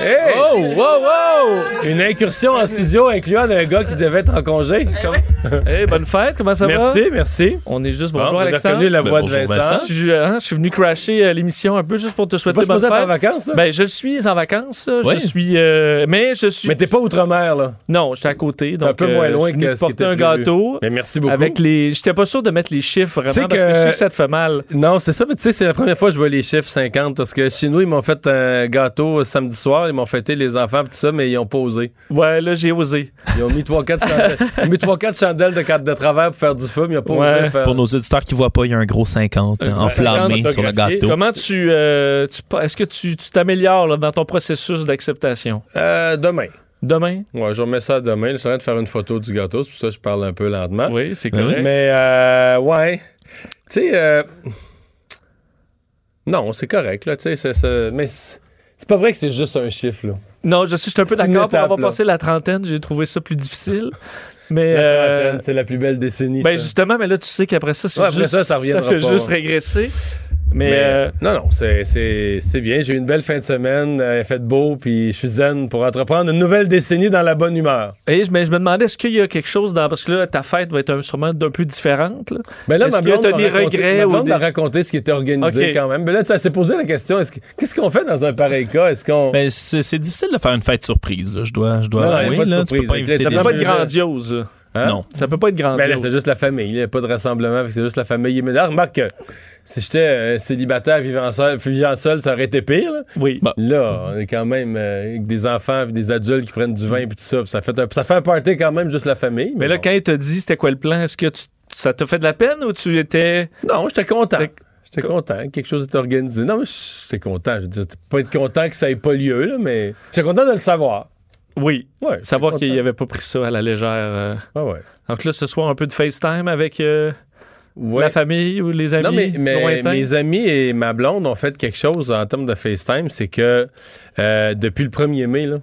Hey! Oh, wow, wow! Une incursion en studio incluant un gars qui devait être en congé. Hey, bonne fête, comment ça va? Merci, merci. On est juste Bon, bonjour avez Alexandre. reconnu la Ben, de bonjour, Vincent. Vincent. Je suis, hein, je suis venu crasher euh, l'émission un peu juste pour te souhaiter pas bonne être en fête. vacances, là? Ben, je suis en vacances. Oui. Je suis, euh, mais je suis. Mais t'es pas outre-mer, là. Non, j'étais à côté. Donc, un peu moins euh, loin je suis venu que ce qui était un prévu. gâteau. Mais merci beaucoup. Avec les. J'étais pas sûr de mettre les chiffres vraiment Tu sais parce que... que ça te fait mal. Non, c'est ça, mais tu sais, c'est la première fois que je vois les chiffres 50 parce que chez nous, ils m'ont fait un gâteau euh, samedi soir, ils m'ont fêté les enfants pis tout ça, mais ils ont pas osé. Ouais, là, j'ai osé. Ils ont mis 3-4 chandelles, ils ont mis 3-4 chandelles de, carte de travers pour faire du feu, mais ils ont pas Ouais. osé faire. Pour nos auditeurs qui voient pas, il y a un gros 50 Un gros enflammé 50 sur le gâteau. Comment tu. euh, tu- Est-ce que tu t'améliores dans ton processus d'acceptation? Euh, demain. Demain? Ouais, je remets ça demain. Je suis en train de faire une photo du gâteau, c'est pour ça que je parle un peu lentement. Oui, c'est Ben correct. Mais, euh, ouais. Tu sais, euh, non, c'est correct, là, tu sais, mais c'est pas vrai que c'est juste un chiffre, là. Non, je suis, je suis un peu d'accord. Pour avoir là. passé la trentaine, j'ai trouvé ça plus difficile. Mais. La euh, trentaine, c'est la plus belle décennie. Ben ça. justement, mais là, tu sais qu'après ça, c'est Ouais, après juste, ça, fait pas. juste régresser. Mais, Mais, euh, non, non, c'est- c'est c'est bien. J'ai eu une belle fin de semaine. Il a fait beau, puis je suis zen pour entreprendre une nouvelle décennie dans la bonne humeur. et je, mais je me demandais, est-ce qu'il y a quelque chose dans. Parce que là, ta fête va être un- sûrement d'un peu différente. là. Mais là, Est-ce ma que blonde, m'a des raconté- regrets ma ou blonde des- m'a raconté ce qui était organisé quand même. Mais là, ça s'est posé la question est-ce que- qu'est-ce qu'on fait dans un pareil cas? Est-ce qu'on. Ben, c'est c'est difficile de faire une fête surprise. là. Je dois, je dois Non, non, avouer, pas de là, tu peux pas inviter Ça peut pas être grandiose. là. Hein? Non. Ça peut pas être Ben là, grandiose. c'est juste la famille. Il n'y a pas de rassemblement, c'est juste la famille immédiate. Remarque que si j'étais euh, célibataire vivant seul, vivant seul, ça aurait été pire. Là, Oui. Bon. Là, on est quand même euh, avec des enfants et des adultes qui prennent du vin et tout ça. Ça fait, un, ça fait un party quand même, juste la famille. Mais là, bon. quand il t'a dit c'était quoi le plan, est-ce que tu- ça t'a fait de la peine ou tu étais. Non, j'étais content. J'étais content. Quelque chose était organisé. Non, mais j'étais content. Je veux dire, pas être content que ça ait pas lieu, là, mais j'étais content de le savoir. Oui. Ouais. Savoir qu'il avait pas pris ça à la légère. euh. Ah ouais. Donc là, ce soir, un peu de FaceTime avec euh, Ouais. la famille ou les amis Non, mais, mes amis et ma blonde ont fait quelque chose en termes de FaceTime, c'est que euh, depuis le 1er mai, là,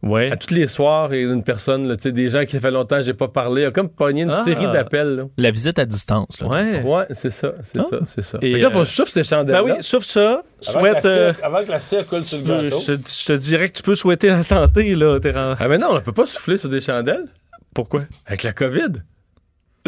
Ouais. à tous les soirs, il y a une personne, là, tu sais, des gens qui fait longtemps que j'ai pas parlé, a comme pogné une Ah. série d'appels. La visite à distance. Là. Ouais. Ouais, c'est ça, c'est Ah. ça, c'est ça. Et, là, faut euh, chauffe ces chandelles Ben oui, sauf ça, souhaite. euh, avant que la cire coule sur tu peux- je, te- je te dirais que tu peux souhaiter la santé, là. Ah, mais non, on peut pas souffler sur des chandelles Pourquoi? avec la COVID.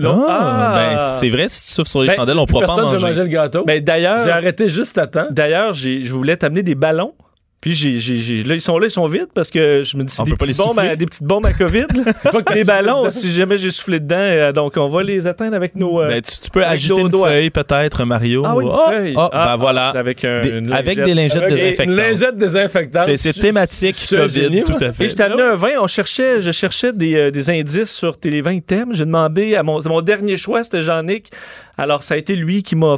Non. Ah, Ah. ben, c'est vrai, si tu souffles sur les Ben, chandelles, on pourra pas en Personne ne manger. manger le gâteau. Ben d'ailleurs, J'ai arrêté juste à temps. d'ailleurs, je voulais t'amener des ballons. Puis j'ai, j'ai, j'ai- là, ils sont là, ils sont vides parce que je me dis c'est des petites, les bombes à, des petites bombes à COVID. t'as ballons, si jamais j'ai soufflé dedans. euh, donc on va les atteindre avec nos. euh, Ben, tu, tu peux agiter nos une doigts. feuille, peut-être, Mario. ah oui, une Ah, feuille. ah, Ah, ben voilà. Avec, un, Des- avec des lingettes Avec désinfectantes. Une lingette désinfectante. C'est thématique COVID, génie, tout à fait. Et je t'ai amené un vin. On cherchait, je cherchais des, euh, des indices sur tes 20 thèmes. J'ai demandé à mon, mon dernier choix, c'était Jean-Nic. Alors, ça a été lui qui m'a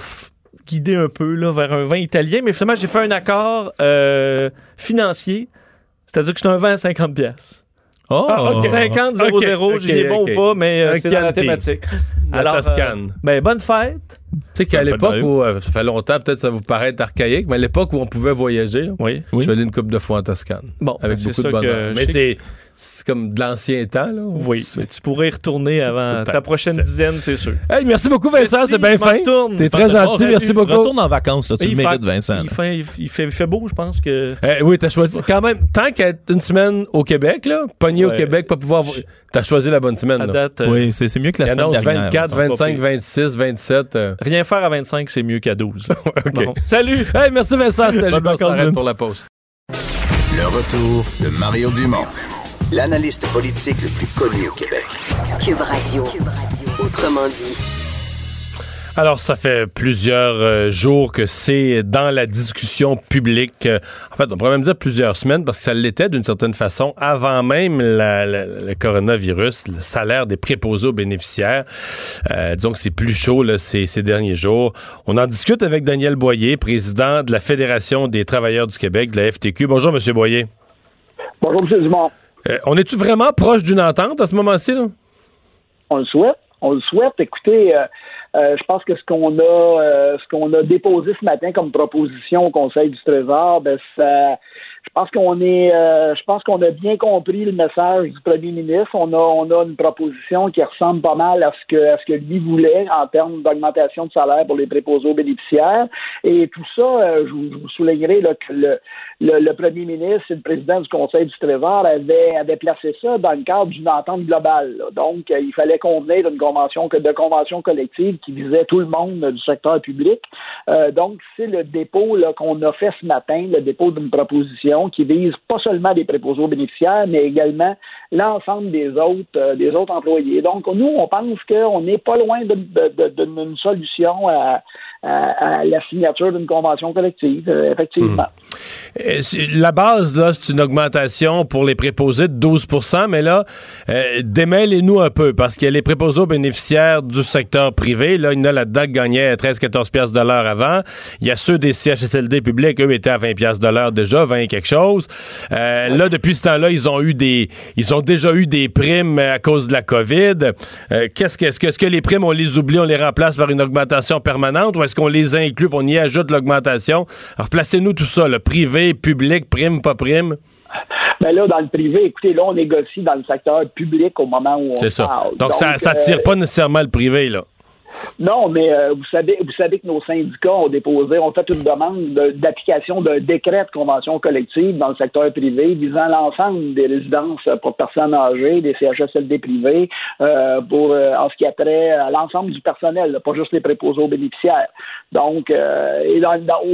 guidé un peu là, vers un vin italien. Mais finalement, j'ai fait un accord euh, financier. C'est-à-dire que c'est un vin à 50 pièces. Oh, Ah, ok. 50 0 Ok, 0 ok, j'y ai bon ou pas, mais euh, c'est dans la thématique. La Alors, Toscane. euh, ben, bonne fête. Tu sais qu'à l'époque où, euh, ça fait longtemps, peut-être ça vous paraît archaïque, mais à l'époque où on pouvait voyager, là, Oui. je suis allé une couple de fois en Toscane. Bon, Avec beaucoup de bonheur. Mais c'est, c'est comme de l'ancien temps, là. Oui, mais tu pourrais y retourner avant ta prochaine dizaine, c'est sûr. Hey, merci beaucoup, Vincent, c'est bien fin. T'es très gentil, merci beaucoup. Retourne en vacances, là, tu le mérites, Vincent. Il fait, il, fait, il fait beau, je pense que. Eh oui, t'as choisi. Quand même, tant qu'être une semaine au Québec, là, pogné au. Québec, pas pouvoir. vo- T'as choisi la bonne semaine, À date, euh, Oui, c'est c'est mieux que la Il semaine annonce dernière. 24, là. 25, Pas 26, 27. euh. rien faire à 25, c'est mieux qu'à 12. OK. Bon. Salut! Hey, merci Vincent. Salut, Bonne pour la pause. Le retour de Mario Dumont, l'analyste politique le plus connu au Québec. Cube Radio. Autrement dit. Alors, ça fait plusieurs euh, jours que c'est dans la discussion publique. Euh, en fait, on pourrait même dire plusieurs semaines parce que ça l'était d'une certaine façon avant même la- la- le coronavirus, le salaire des préposés aux bénéficiaires. Euh, disons que c'est plus chaud là, ces, ces derniers jours. On en discute avec Daniel Boyer, président de la Fédération des travailleurs du Québec, de la FTQ. Bonjour, Monsieur Boyer. Bonjour, M. Dumont. Euh, on est-tu vraiment proche d'une entente à ce moment-ci? Là? On le souhaite. On le souhaite. Écoutez, euh, je pense que ce qu'on a, euh, ce qu'on a déposé ce matin comme proposition au Conseil du Trésor, ben, ça, je pense qu'on est, euh, je pense qu'on a bien compris le message du premier ministre. On a, on a une proposition qui ressemble pas mal à ce que, à ce que lui voulait en termes d'augmentation de salaire pour les préposés aux bénéficiaires. Et tout ça, euh, je, vous, je vous soulignerai là, que le, le, premier ministre et le président du Conseil du Trésor avaient, avaient placé ça dans le cadre d'une entente globale. Là. Donc, euh, il fallait convenir d'une convention de convention collective qui visait tout le monde du secteur public. Euh, donc, c'est le dépôt qu'on a fait ce matin, le dépôt d'une proposition qui vise pas seulement les préposés aux bénéficiaires, mais également l'ensemble des autres euh, des autres employés. Donc, nous, on pense qu'on n'est pas loin d'une solution à, à, à, la signature d'une convention collective, euh, effectivement. Mmh. La base, là, c'est une augmentation pour les préposés de 12% mais là, euh, démêlez-nous un peu, parce qu'il y a les préposés aux bénéficiaires du secteur privé. Là, il y en a là-dedans qui gagnaient 13-14 piastres de l'heure avant. Il y a ceux des CHSLD publics, eux, étaient à 20 piastres de l'heure déjà, 20 quelque chose. Euh, là, depuis ce temps-là, ils ont eu des, ils ont déjà eu des primes à cause de la COVID. Euh, qu'est-ce que, est-ce que, est-ce que les primes, on les oublie, on les remplace par une augmentation permanente, ou est-ce qu'on les inclut, on y ajoute l'augmentation? Alors, placez-nous tout ça, le privé, public, prime, pas prime. Mais là, dans le privé, écoutez, là, on négocie dans le secteur public au moment où on C'est ça. parle. Donc, ça, ça tire euh, pas nécessairement le privé, là. Non, mais euh, vous savez, vous savez que nos syndicats ont déposé, ont fait une demande de- d'application d'un décret de convention collective dans le secteur privé visant l'ensemble des résidences pour personnes âgées, des CHSLD privés, euh, pour euh, en ce qui a trait à l'ensemble du personnel, pas juste les préposés aux bénéficiaires. Donc, euh, et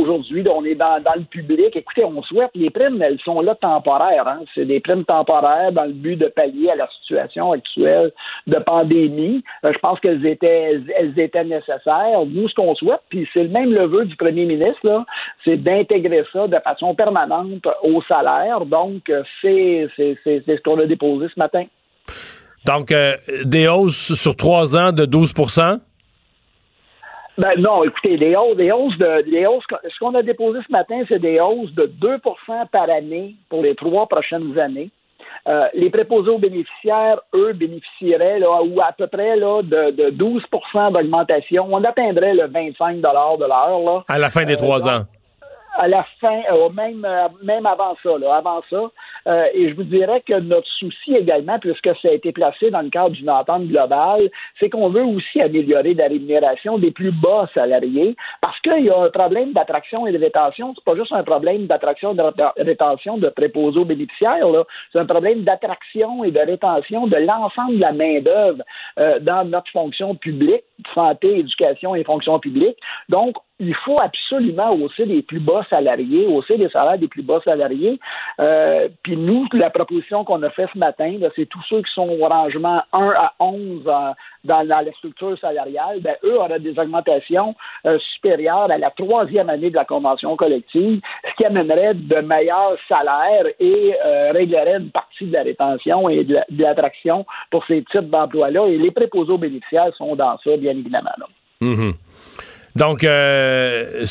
aujourd'hui, on est dans, dans le public. Écoutez, on souhaite les primes, elles sont là temporaires. Hein. C'est des primes temporaires dans le but de pallier à la situation actuelle de pandémie. Euh, je pense qu'elles étaient, elles, étaient nécessaires. Nous, ce qu'on souhaite, puis c'est le même leveux du premier ministre, c'est d'intégrer ça de façon permanente au salaire. Donc, c'est, ce qu'on a déposé ce matin. Donc, euh, des hausses sur trois ans de 12% Ben non, écoutez, les hausses, les hausses de, les hausses, ce qu'on a déposé ce matin, c'est des hausses de 2% par année pour les trois prochaines années. Euh, les préposés aux bénéficiaires, eux, bénéficieraient là, ou à peu près là, de, de 12% d'augmentation. On atteindrait le 25 de l'heure. Là. à la fin des Euh, trois ans. à la fin, euh, même, même avant ça, là, avant ça. Euh, et je vous dirais que notre souci également, puisque ça a été placé dans le cadre d'une entente globale, c'est qu'on veut aussi améliorer la rémunération des plus bas salariés, parce qu'il y a un problème d'attraction et de rétention. C'est pas juste un problème d'attraction et de ré- rétention de préposés aux bénéficiaires, là. C'est un problème d'attraction et de rétention de l'ensemble de la main-d'œuvre euh, dans notre fonction publique, santé, éducation et fonction publique. Donc, il faut absolument hausser les plus bas salariés, hausser les salaires des plus bas salariés. Euh, Puis nous, la proposition qu'on a faite ce matin, c'est tous ceux qui sont au rangement 1 à 11 euh, dans, dans la structure salariale, ben, eux auraient des augmentations euh, supérieures à la troisième année de la convention collective, ce qui amènerait de meilleurs salaires et euh, réglerait une partie de la rétention et de la- de l'attraction pour ces types d'emplois-là. Et les préposés aux bénéficiaires sont dans ça, bien évidemment. là. Mhm. Donc, euh,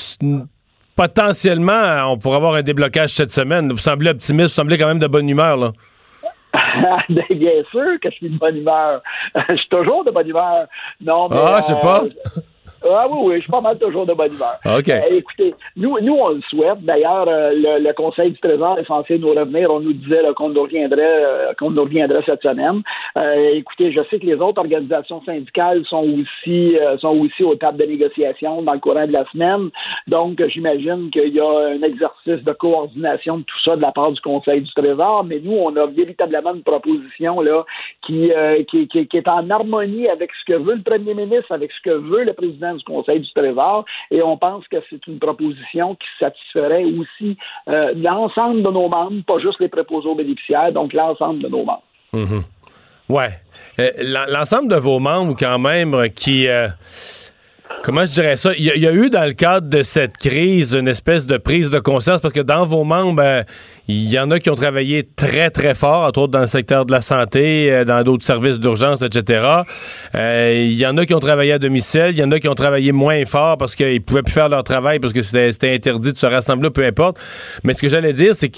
potentiellement, on pourrait avoir un déblocage cette semaine. Vous semblez optimiste, vous semblez quand même de bonne humeur, là. Ben, bien sûr que je suis de bonne humeur. je suis toujours de bonne humeur. Non, mais, Ah, je sais pas. Ah oui, oui, je suis pas mal toujours de bonne humeur. OK. Euh, écoutez, nous, nous, on le souhaite. D'ailleurs, euh, le, le Conseil du Trésor est censé nous revenir. On nous disait qu'on nous reviendrait, euh, qu'on nous reviendrait cette semaine. Euh, écoutez, je sais que les autres organisations syndicales sont aussi sont aussi aux tables de négociation dans le courant de la semaine. Donc, j'imagine qu'il y a un exercice de coordination de tout ça de la part du Conseil du Trésor. Mais nous, on a véritablement une proposition là qui, qui, qui, qui est en harmonie avec ce que veut le Premier ministre, avec ce que veut le président du Conseil du Trésor, et on pense que c'est une proposition qui satisferait aussi euh, l'ensemble de nos membres, pas juste les préposés aux bénéficiaires, donc l'ensemble de nos membres. Mhm. Ouais. Euh, l'en- L'ensemble de vos membres, quand même, qui. euh, comment je dirais ça? Il y, a- il y a eu, dans le cadre de cette crise, une espèce de prise de conscience, parce que dans vos membres, euh, il y en a qui ont travaillé très, très fort, entre autres dans le secteur de la santé, euh, dans d'autres services d'urgence, etc. Euh, il y en a qui ont travaillé à domicile, il y en a qui ont travaillé moins fort parce qu'ils pouvaient plus faire leur travail parce que c'était interdit de se rassembler, peu importe. Mais ce que j'allais dire, c'est que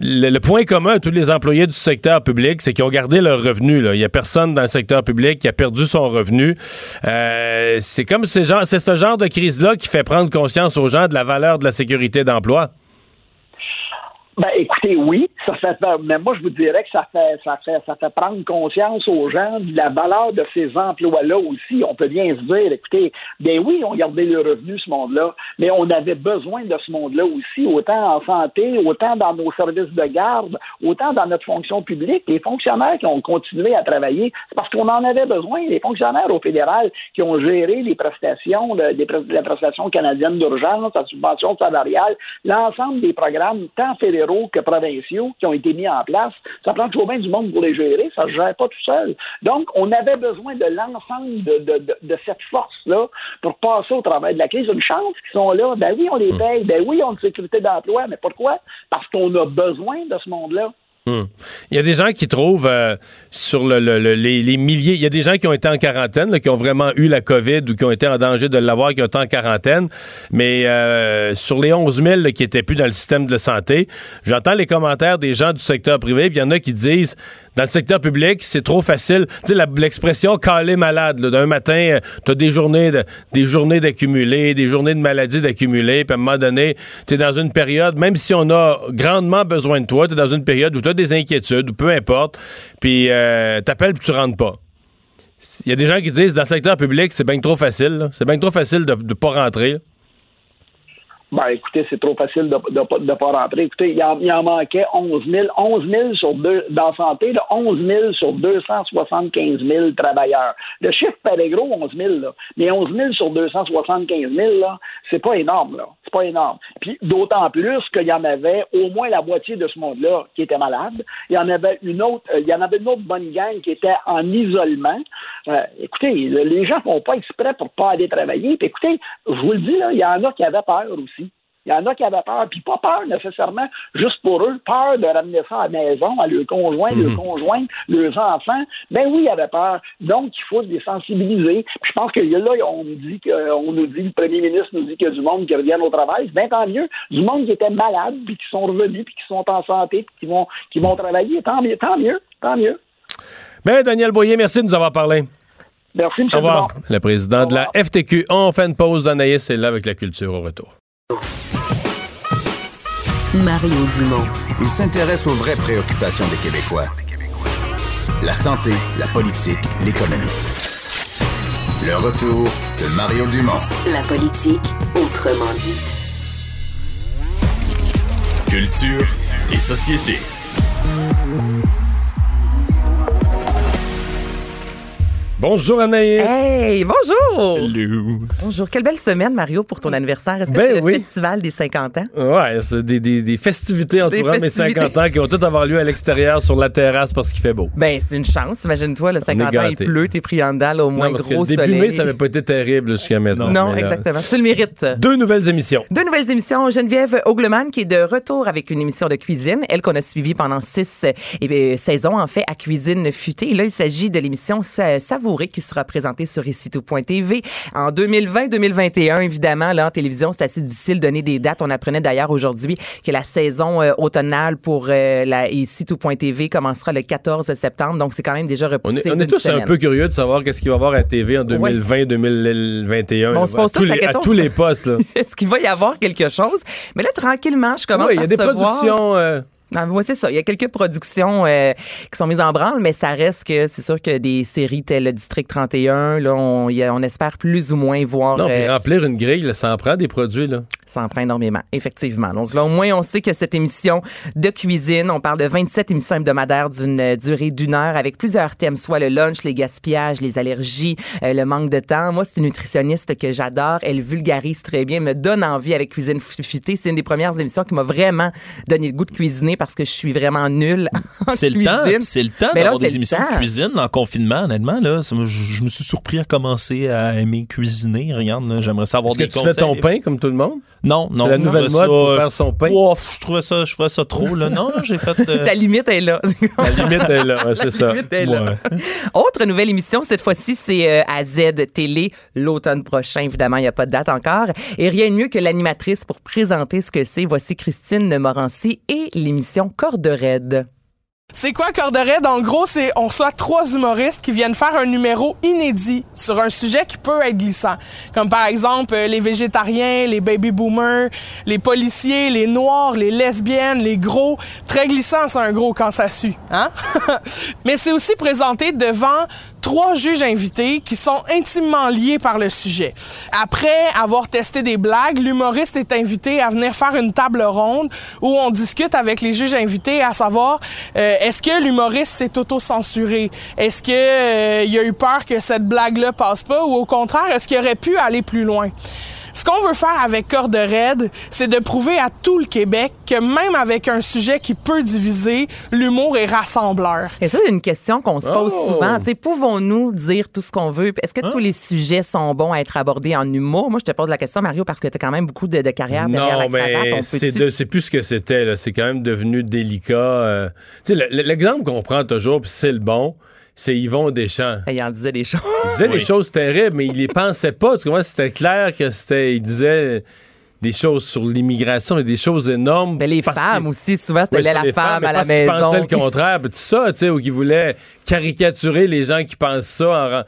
le, point commun à tous les employés du secteur public, c'est qu'ils ont gardé leur revenu. Là. Il y a personne dans le secteur public qui a perdu son revenu. Euh, c'est comme c'est ce genre de crise-là qui fait prendre conscience aux gens de la valeur de la sécurité d'emploi. Ben, écoutez, oui, ça fait, mais moi, je vous dirais que ça fait, ça fait, ça fait prendre conscience aux gens de la valeur de ces emplois-là aussi. On peut bien se dire, écoutez, ben oui, on gardait le revenu, ce monde-là, mais on avait besoin de ce monde-là aussi, autant en santé, autant dans nos services de garde, autant dans notre fonction publique. Les fonctionnaires qui ont continué à travailler, c'est parce qu'on en avait besoin. Les fonctionnaires au fédéral qui ont géré les prestations, le, les, les prestations canadiennes d'urgence, la subvention salariale, l'ensemble des programmes, tant fédéraux que provinciaux qui ont été mis en place. Ça prend toujours bien du monde pour les gérer, ça ne se gère pas tout seul. Donc, on avait besoin de l'ensemble de, de, de, de, cette force-là pour passer au travail de la crise. Une chance qu'ils sont là. Ben oui, on les paye. Ben oui, on a une sécurité d'emploi. Mais pourquoi? Parce qu'on a besoin de ce monde-là. Hmm. Il y a des gens qui trouvent euh, sur le, le, les, milliers, il y a des gens qui ont été en quarantaine, qui ont vraiment eu la COVID ou qui ont été en danger de l'avoir, qui ont été en quarantaine, mais euh, sur les 11 000 là, qui étaient plus dans le système de santé, j'entends les commentaires des gens du secteur privé, puis il y en a qui disent, dans le secteur public, c'est trop facile. Tu sais, l'expression caler malade, d'un matin, euh, tu as des journées de, des journées d'accumuler, des journées de maladie d'accumuler, puis à un moment donné, tu es dans une période, même si on a grandement besoin de toi, tu es dans une période où tu as des inquiétudes, ou peu importe, puis euh, t'appelles puis tu rentres pas. Il y a des gens qui disent, dans le secteur public, c'est bien trop facile. C'est bien trop facile de ne pas rentrer. Ben, écoutez, c'est trop facile de ne pas rentrer. Écoutez, il en, il en, manquait 11 000. 11 000 sur deux, dans santé, là, 11 000 sur 275 000 travailleurs. Le chiffre paraît gros, 11 000, là. Mais 11 000 sur 275 000, là, c'est pas énorme, là. C'est pas énorme. Puis, d'autant plus qu'il y en avait au moins la moitié de ce monde-là qui était malade. Il y en avait une autre, euh, il y en avait une autre bonne gang qui était en isolement. Euh, écoutez, les gens font pas exprès pour pas aller travailler. Puis, écoutez, je vous le dis, il y en a qui avaient peur aussi. Il y en a qui avaient peur, puis pas peur nécessairement juste pour eux, peur de ramener ça à la maison, à leur conjoint, mmh. leur conjoint, leurs enfants. Ben oui, ils avaient peur. Donc, il faut les sensibiliser. Puis je pense que là, on nous dit que, on nous dit, le premier ministre nous dit qu'il y a du monde qui revient au travail. Ben tant mieux. Du monde qui était malade, puis qui sont revenus, puis qui sont en santé, puis qui vont, qui vont travailler. Tant mieux, tant mieux, tant mieux. Ben, Daniel Boyer, merci de nous avoir parlé. Merci, M. Au revoir. Le président de la FTQ. On fait une pause. Anaïs est là avec la culture au retour. Mario Dumont. Il s'intéresse aux vraies préoccupations des Québécois. La santé, la politique, l'économie. Le retour de Mario Dumont. La politique, autrement dit. Culture et société. Bonjour Anaïs. Hey, bonjour. Hello. Bonjour. Quelle belle semaine, Mario, pour ton anniversaire. Est-ce que Ben c'est le oui. festival des 50 ans? Ouais, c'est des, des, des festivités entourant mes festivités. 50 ans qui vont toutes avoir lieu à l'extérieur sur la terrasse parce qu'il fait beau. Ben, c'est une chance. Imagine-toi, le 50 ans, il pleut, t'es pris en là, au moins non, parce gros que le début soleil. mai, ça n'avait pas été terrible jusqu'à maintenant. non, là, exactement. Tu le mérites. Deux nouvelles émissions. Deux nouvelles émissions. Geneviève Ogleman qui est de retour avec une émission de cuisine. Elle qu'on a suivie pendant six euh, eh saisons, en fait, à Cuisine Futée. Et là, il s'agit de l'émission Sa- Qui sera présentée sur ici.tv en 2020-2021. Évidemment, là, en télévision, c'est assez difficile de donner des dates. On apprenait d'ailleurs aujourd'hui que la saison euh, automnale pour euh, la ici.tv commencera le 14 septembre. Donc, c'est quand même déjà On repoussé est, on est tous un peu curieux de savoir qu'est-ce qu'il va y avoir à TV en 2020-2021. Bon, on se pose à, tous les, à question. tous les postes. Est-ce qu'il va y avoir quelque chose? Mais là, tranquillement, je commence Oui, il y à a des recevoir- productions. euh, Ah, c'est ça. Il y a quelques productions euh, qui sont mises en branle, mais ça reste que c'est sûr que des séries telles le District 31, là, on, il y a- on espère plus ou moins voir. Non, puis euh, remplir une grille, là, ça en prend des produits. Là. Ça en prend énormément, effectivement. Donc là, au moins, on sait que cette émission de cuisine, on parle de 27 émissions hebdomadaires d'une euh, durée d'une heure avec plusieurs thèmes, soit le lunch, les gaspillages, les allergies, euh, le manque de temps. Moi, c'est une nutritionniste que j'adore. Elle vulgarise très bien, me donne envie avec Cuisine Futée. C'est une des premières émissions qui m'a vraiment donné le goût de cuisiner parce que je suis vraiment nulle en C'est le temps, cuisine. c'est le temps d'avoir des émissions temps. de cuisine en confinement, honnêtement. Là, je, je me suis surpris à commencer à aimer cuisiner. Regarde, j'aimerais savoir Est-ce que des tu conseils. fais ton pain comme tout le monde? Non, non. C'est la nouvelle mode pour ça- faire son pain? Ouf, je trouvais ça, je trouvais ça trop. Là. Non, j'ai fait. euh, Ta limite est là. La limite est là, ouais, c'est ça. limite est là. Ouais. Autre nouvelle émission, cette fois-ci, c'est euh, à Z Télé, l'automne prochain. Évidemment, il n'y a pas de date encore. Et rien de mieux que l'animatrice pour présenter ce que c'est. Voici Christine Morancy et l'émission Corde Raide. C'est quoi Corderet? En gros, c'est on reçoit trois humoristes qui viennent faire un numéro inédit sur un sujet qui peut être glissant. Comme par exemple euh, les végétariens, les baby boomers, les policiers, les noirs, les lesbiennes, les gros. Très glissant, c'est un gros quand ça sue. Hein? Mais c'est aussi présenté devant trois juges invités qui sont intimement liés par le sujet. Après avoir testé des blagues, l'humoriste est invité à venir faire une table ronde où on discute avec les juges invités à savoir euh, est-ce que l'humoriste s'est auto-censuré? Est-ce que euh, il a eu peur que cette blague-là passe pas? Ou au contraire, est-ce qu'il aurait pu aller plus loin? Ce qu'on veut faire avec Corde Raide, c'est de prouver à tout le Québec que même avec un sujet qui peut diviser, l'humour est rassembleur. Et ça, c'est une question qu'on se pose Oh. souvent. Tu sais, Pouvons-nous dire tout ce qu'on veut? Est-ce que Hein? tous les sujets sont bons à être abordés en humour? Moi, je te pose la question, Mario, parce que tu as quand même beaucoup de, de carrière derrière Non, la cravate. mais c'est de- c'est plus ce que c'était. là. C'est quand même devenu délicat. euh. L'exemple qu'on prend toujours, puis c'est le bon, c'est Yvon Deschamps. Il en disait des choses. Il disait Oui. des choses terribles, mais il les pensait pas. Tu comprends? C'était clair que c'était. Il disait des choses sur l'immigration et des choses énormes. Mais les parce femmes aussi, souvent, c'était la les femme femmes, mais à la parce qu'il maison. pensait le contraire, puis tout ça, tu sais, ou qu'il voulait caricaturer les gens qui pensent ça. en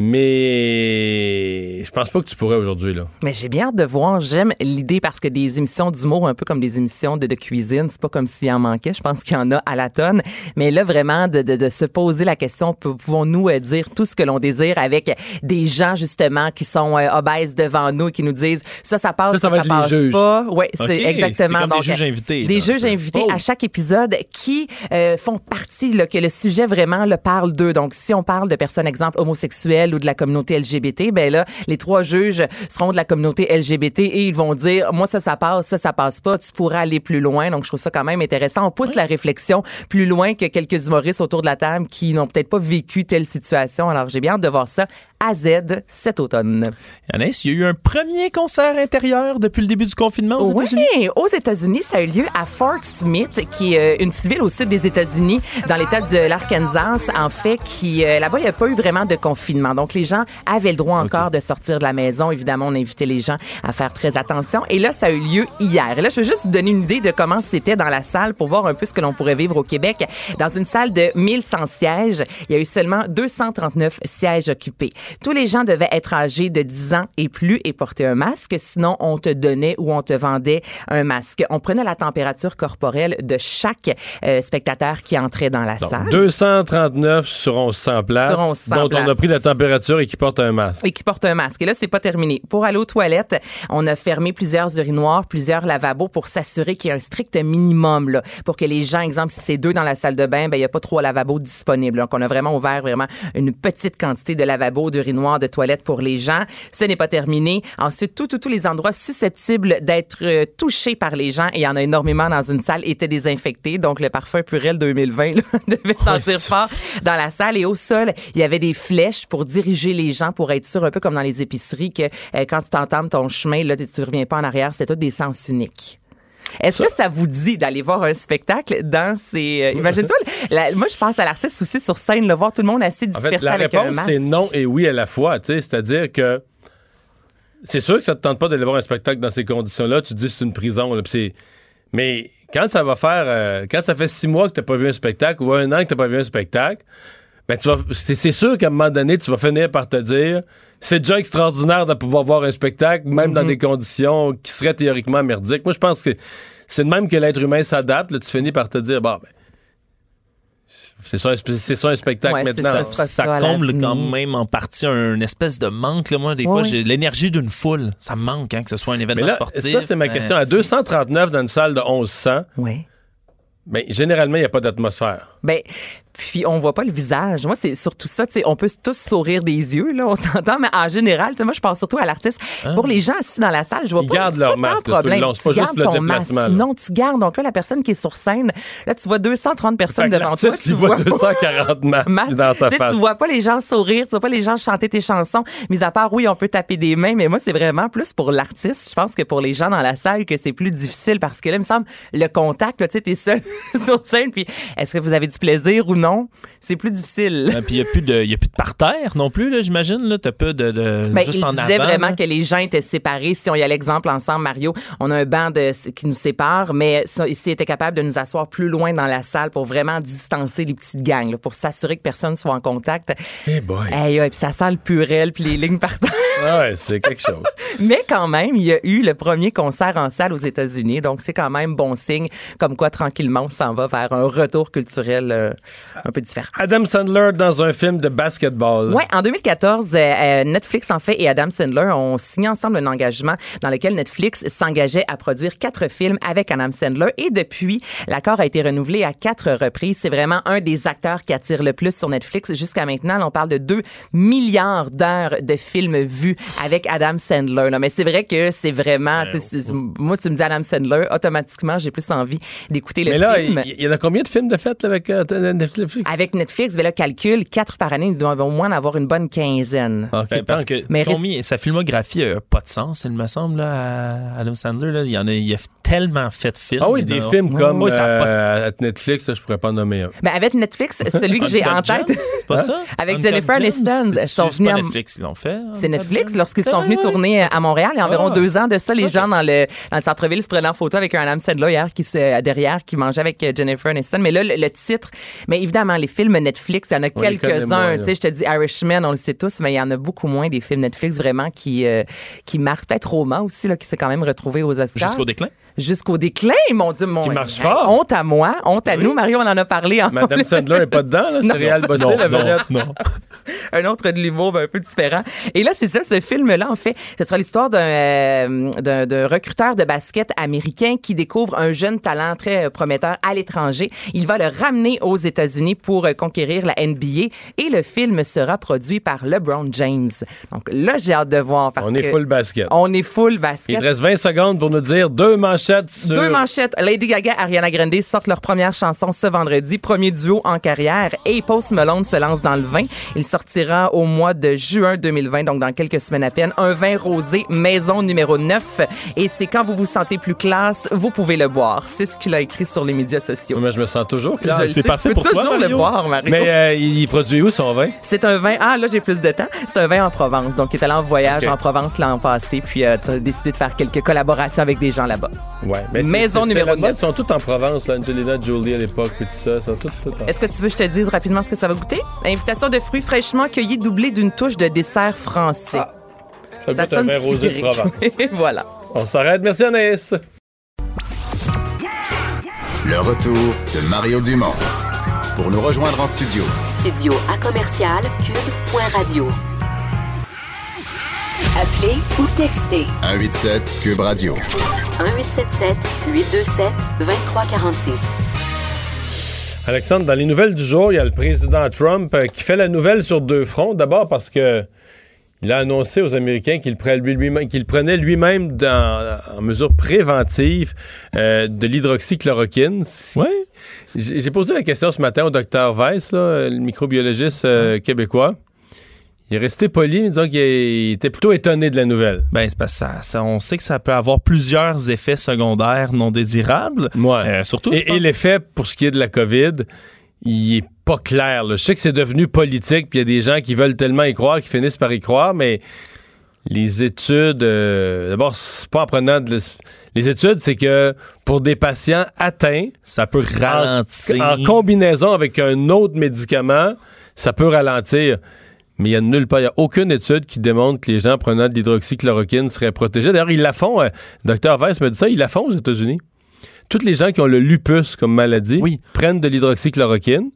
Mais je pense pas que tu pourrais aujourd'hui, là. Mais j'ai bien hâte de voir. J'aime l'idée parce que des émissions d'humour, un peu comme des émissions de, de cuisine, c'est pas comme s'il en manquait. Je pense qu'il y en a à la tonne. Mais là, vraiment, de, de, de se poser la question, pou- pouvons-nous euh, dire tout ce que l'on désire avec des gens, justement, qui sont euh, obèses devant nous et qui nous disent ça, ça passe, Ça, ça ça, va ça passe juges. pas. Oui, c'est exactement. c'est comme des juges invités, Des là, juges invités Oh. à chaque épisode qui euh, font partie, là, que le sujet vraiment le parle d'eux. Donc, si on parle de personnes, exemple, homosexuelles ou de la communauté LGBT, ben là, les trois juges seront de la communauté LGBT et ils vont dire, moi, ça, ça passe, ça, ça passe pas, tu pourrais aller plus loin. Donc, je trouve ça quand même intéressant. On pousse la réflexion plus loin que quelques humoristes autour de la table qui n'ont peut-être pas vécu telle situation. Alors, j'ai bien hâte de voir ça à Z cet automne. Anaïs, il y a eu un premier concert intérieur depuis le début du confinement aux Oui, États-Unis. aux États-Unis, ça a eu lieu à Fort Smith, qui est euh, une petite ville au sud des États-Unis, dans l'État de l'Arkansas, en fait, qui euh, là-bas, il n'y a pas eu vraiment de confinement. Donc, les gens avaient le droit encore de sortir de la maison. Évidemment, on invitait les gens à faire très attention. Et là, ça a eu lieu hier. Et là, je veux juste vous donner une idée de comment c'était dans la salle pour voir un peu ce que l'on pourrait vivre au Québec. Dans une salle de 1100 sièges, il y a eu seulement 239 sièges occupés. Tous les gens devaient être âgés de 10 ans et plus et porter un masque, sinon on te donnait ou on te vendait un masque. On prenait la température corporelle de chaque euh, spectateur qui entrait dans la Donc, salle. 239 sur 1100 places, Sur 1100 dont on a pris la température et qui portent un masque. et qui portent un masque. Et là, c'est pas terminé. Pour aller aux toilettes, on a fermé plusieurs urinoirs, plusieurs lavabos pour s'assurer qu'il y a un strict minimum, là, pour que les gens, exemple, si c'est deux dans la salle de bain, ben, il y a pas trois lavabos disponibles. Donc, on a vraiment ouvert vraiment une petite quantité de lavabos, d'urinoirs, de toilettes pour les gens. Ce n'est pas terminé. Ensuite, tous, tous, tous les endroits susceptibles d'être euh, touchés par les gens, et il y en a énormément dans une salle, étaient désinfectés. Donc, le parfum Purel 2020, là, devait sentir fort dans la salle et au sol, il y avait des flèches pour diriger les gens pour être sûr un peu comme dans les épiceries que euh, quand tu t'entames ton chemin là tu tu reviens pas en arrière, c'est tout des sens uniques. Est-ce que ça vous dit d'aller voir un spectacle dans ces... euh, Imagine-toi, moi je pense à l'artiste aussi sur scène, le voir tout le monde assis En dispersé fait, la avec réponse, c'est non et oui à la fois. tu sais. C'est-à-dire que c'est sûr que ça te tente pas d'aller voir un spectacle dans ces conditions-là. Tu te dis que c'est une prison. là, Mais quand ça va faire... euh, quand ça fait six mois que t'as pas vu un spectacle ou un an que t'as pas vu un spectacle, ben tu vas, c'est, sûr qu'à un moment donné, tu vas finir par te dire c'est déjà extraordinaire de pouvoir voir un spectacle, même dans des conditions qui seraient théoriquement merdiques. Moi, je pense que c'est de même que l'être humain s'adapte. tu finis par te dire, bon, ben, c'est ça, ça un spectacle Ouais, maintenant. ça, comble quand même en partie un espèce de manque. Là. Moi, des fois, Oui. j'ai l'énergie d'une foule. Ça me manque, hein, que ce soit un Mais événement là, sportif. ça, c'est ma mais- question. À 239 dans une salle de 1100, Ouais. ben, généralement, il n'y a pas d'atmosphère. Ben, puis on voit pas le visage. Moi, c'est surtout ça. Tu sais, on peut tous sourire des yeux, là, on s'entend, mais en général, moi, je pense surtout à l'artiste. Pour les gens assis dans la salle, je vois Ils pas. gardent leur pas masque, problème. long. Pas Tu juste gardes le ton masque. là. Non, tu gardes. Donc là, la personne qui est sur scène, là, tu vois 230 personnes devant toi. Tu vois 240 masques masque. dans sa Tu sais, face. Tu vois pas les gens sourire, tu vois pas les gens chanter tes chansons. Mis à part, oui, on peut taper des mains, mais moi, c'est vraiment plus pour l'artiste. Je pense que pour les gens dans la salle, que c'est plus difficile parce que là, il me semble, le contact, tu sais, t'es seul sur scène. Puis, est-ce que vous avez du plaisir ou non, c'est plus difficile. Euh, Puis il n'y a, plus de- y a plus de parterre non plus, là, j'imagine. Là, t'as peu de, de Ben, juste il en disait avant. vraiment là. que les gens étaient séparés. Si on y a l'exemple ensemble, Mario, on a un banc de, qui nous sépare, mais s'il était capable de nous asseoir plus loin dans la salle pour vraiment distancer les petites gangs, là, pour s'assurer que personne soit en contact. Eh boy. Hey, hey, puis ça sent le purel puis les lignes partant. Ah ouais, c'est quelque chose. Mais quand même, il y a eu le premier concert en salle aux États-Unis, donc c'est quand même bon signe, comme quoi tranquillement on s'en va vers un retour culturel euh, un peu différent. Adam Sandler dans un film de basketball. Ouais, en 2014, euh, euh, Netflix en fait et Adam Sandler ont signé ensemble un engagement dans lequel Netflix s'engageait à produire quatre films avec Adam Sandler et depuis, l'accord a été renouvelé à quatre reprises. C'est vraiment un des acteurs qui attire le plus sur Netflix jusqu'à maintenant. Là, on parle de 2 milliards d'heures de films vus avec Adam Sandler. là. Mais c'est vrai que c'est vraiment, sais, c'est- moi tu me dis Adam Sandler, automatiquement j'ai plus envie d'écouter le Mais là, film. il y, en a combien de films de fête là, avec euh, Netflix? Avec Netflix, ben là, calcul, quatre par année, ils doivent au moins en avoir une bonne quinzaine. Ok, Ben, parce que Mais reste- combien- sa filmographie n'a pas de sens, il me semble, là, à Adam Sandler. Là. Il, y en a, il a tellement fait de films. Ah oui, Il des films comme Oui, de- euh, Netflix, je pourrais pas en nommer un. Ben, avec Netflix, celui que j'ai en tête. C'est pas ça? Avec Uncut Jennifer Aniston, c'est- pas Netflix qui l'ont fait. C'est Netflix. Lorsqu'ils sont Ouais, venus tourner à Montréal, il y a environ Ah. deux ans de ça, les gens dans le, dans le centre-ville se prenaient en photo avec un Adam Sandler hier qui se, derrière qui mangeait avec euh, Jennifer Aniston. Mais là, le, le titre, mais évidemment, les films Netflix, il y en a quelques-uns. Tu sais, je te dis Irishman, on le sait tous, mais il y en a beaucoup moins des films Netflix vraiment qui, euh, qui marquent. Peut-être Roma aussi, là, qui s'est quand même retrouvé aux Oscars. Jusqu'au déclin? Jusqu'au déclin, mon Dieu, mon Qui marche fort. Honte à moi, honte à Oui. nous. Mario, on en a parlé en Madame Sandler est pas dedans, là, c'est. Réal Bossé, la non, vedette. non. un autre de l'humour ben, un peu différent. Et là, c'est ça, ce film-là, en fait, ce sera l'histoire d'un euh, recruteur de basket américain qui découvre un jeune talent très euh, prometteur à l'étranger. Il va le ramener aux États-Unis pour euh, conquérir la NBA et le film sera produit par LeBron James. Donc là, j'ai hâte de voir parce On est que full basket. on est full Il basket. te reste 20 secondes pour nous dire deux manchettes sur... Deux manchettes. Lady Gaga, Ariana Grande sortent leur première chanson ce vendredi, premier duo en carrière. Et Post Malone se lance dans le vin. Il sortira au mois de juin 2020, donc dans quelques semaines à peine, un vin rosé maison numéro 9. Et c'est quand vous vous sentez plus classe, vous pouvez le boire. C'est ce qu'il a écrit sur les médias sociaux. Mais je me sens toujours classe. sais, tu peux toujours le boire, Mario. Mais euh, il produit où son vin? C'est un vin. Ah, là, j'ai plus de temps. C'est un vin en Provence. Donc, il est allé en voyage en Provence l'an passé, puis euh, t'as décidé de faire quelques collaborations avec des gens là-bas. Ouais. mais Maison numéro c'est la mode, 9. Ils sont tous en Provence, là, Angelina Jolie à l'époque, puis tout ça. Sont en- Est-ce que tu veux que je te dise rapidement ce que ça va goûter? Invitation de fruits fraîchement cueillis doublée d'une touche de dessert français. Ah, Ça goûte un vin rosé de. Provence. voilà. On s'arrête. Merci Anaïs. Le retour de Mario Dumont. Pour nous rejoindre en studio, Studio à commercial cube.radio. Appelez ou textez 187 Cube Radio. 1877 827 2346. Alexandre, dans les nouvelles du jour, il y a le président Trump euh, qui fait la nouvelle sur deux fronts. D'abord parce que il a annoncé aux Américains qu'il prenait lui-même, qu'il prenait lui-même dans- en mesure préventive euh, de l'hydroxychloroquine. Oui. J'ai j'ai posé la question ce matin au docteur Weiss, là, le microbiologiste euh, québécois. Il est resté poli, mais disant qu'il était plutôt étonné de la nouvelle. Ben, c'est parce que ça, ça- on sait que ça peut avoir plusieurs effets secondaires non désirables. Ouais. Euh, surtout, Et, et l'effet pour ce qui est de la COVID, il est pas clair. là. Je sais que c'est devenu politique, puis il y a des gens qui veulent tellement y croire, qui finissent par y croire, mais les études, euh, d'abord, c'est pas en prenant de l'es- les études, c'est que pour des patients atteints, ça peut ralentir. en combinaison avec un autre médicament, ça peut ralentir. Mais il y a nulle part, il n'y a aucune étude qui démontre que les gens prenant de l'hydroxychloroquine seraient protégés. D'ailleurs, ils la font. euh, Dr. Weiss me dit ça, ils la font aux États-Unis. Toutes les gens qui ont le lupus comme maladie prennent de l'hydroxychloroquine.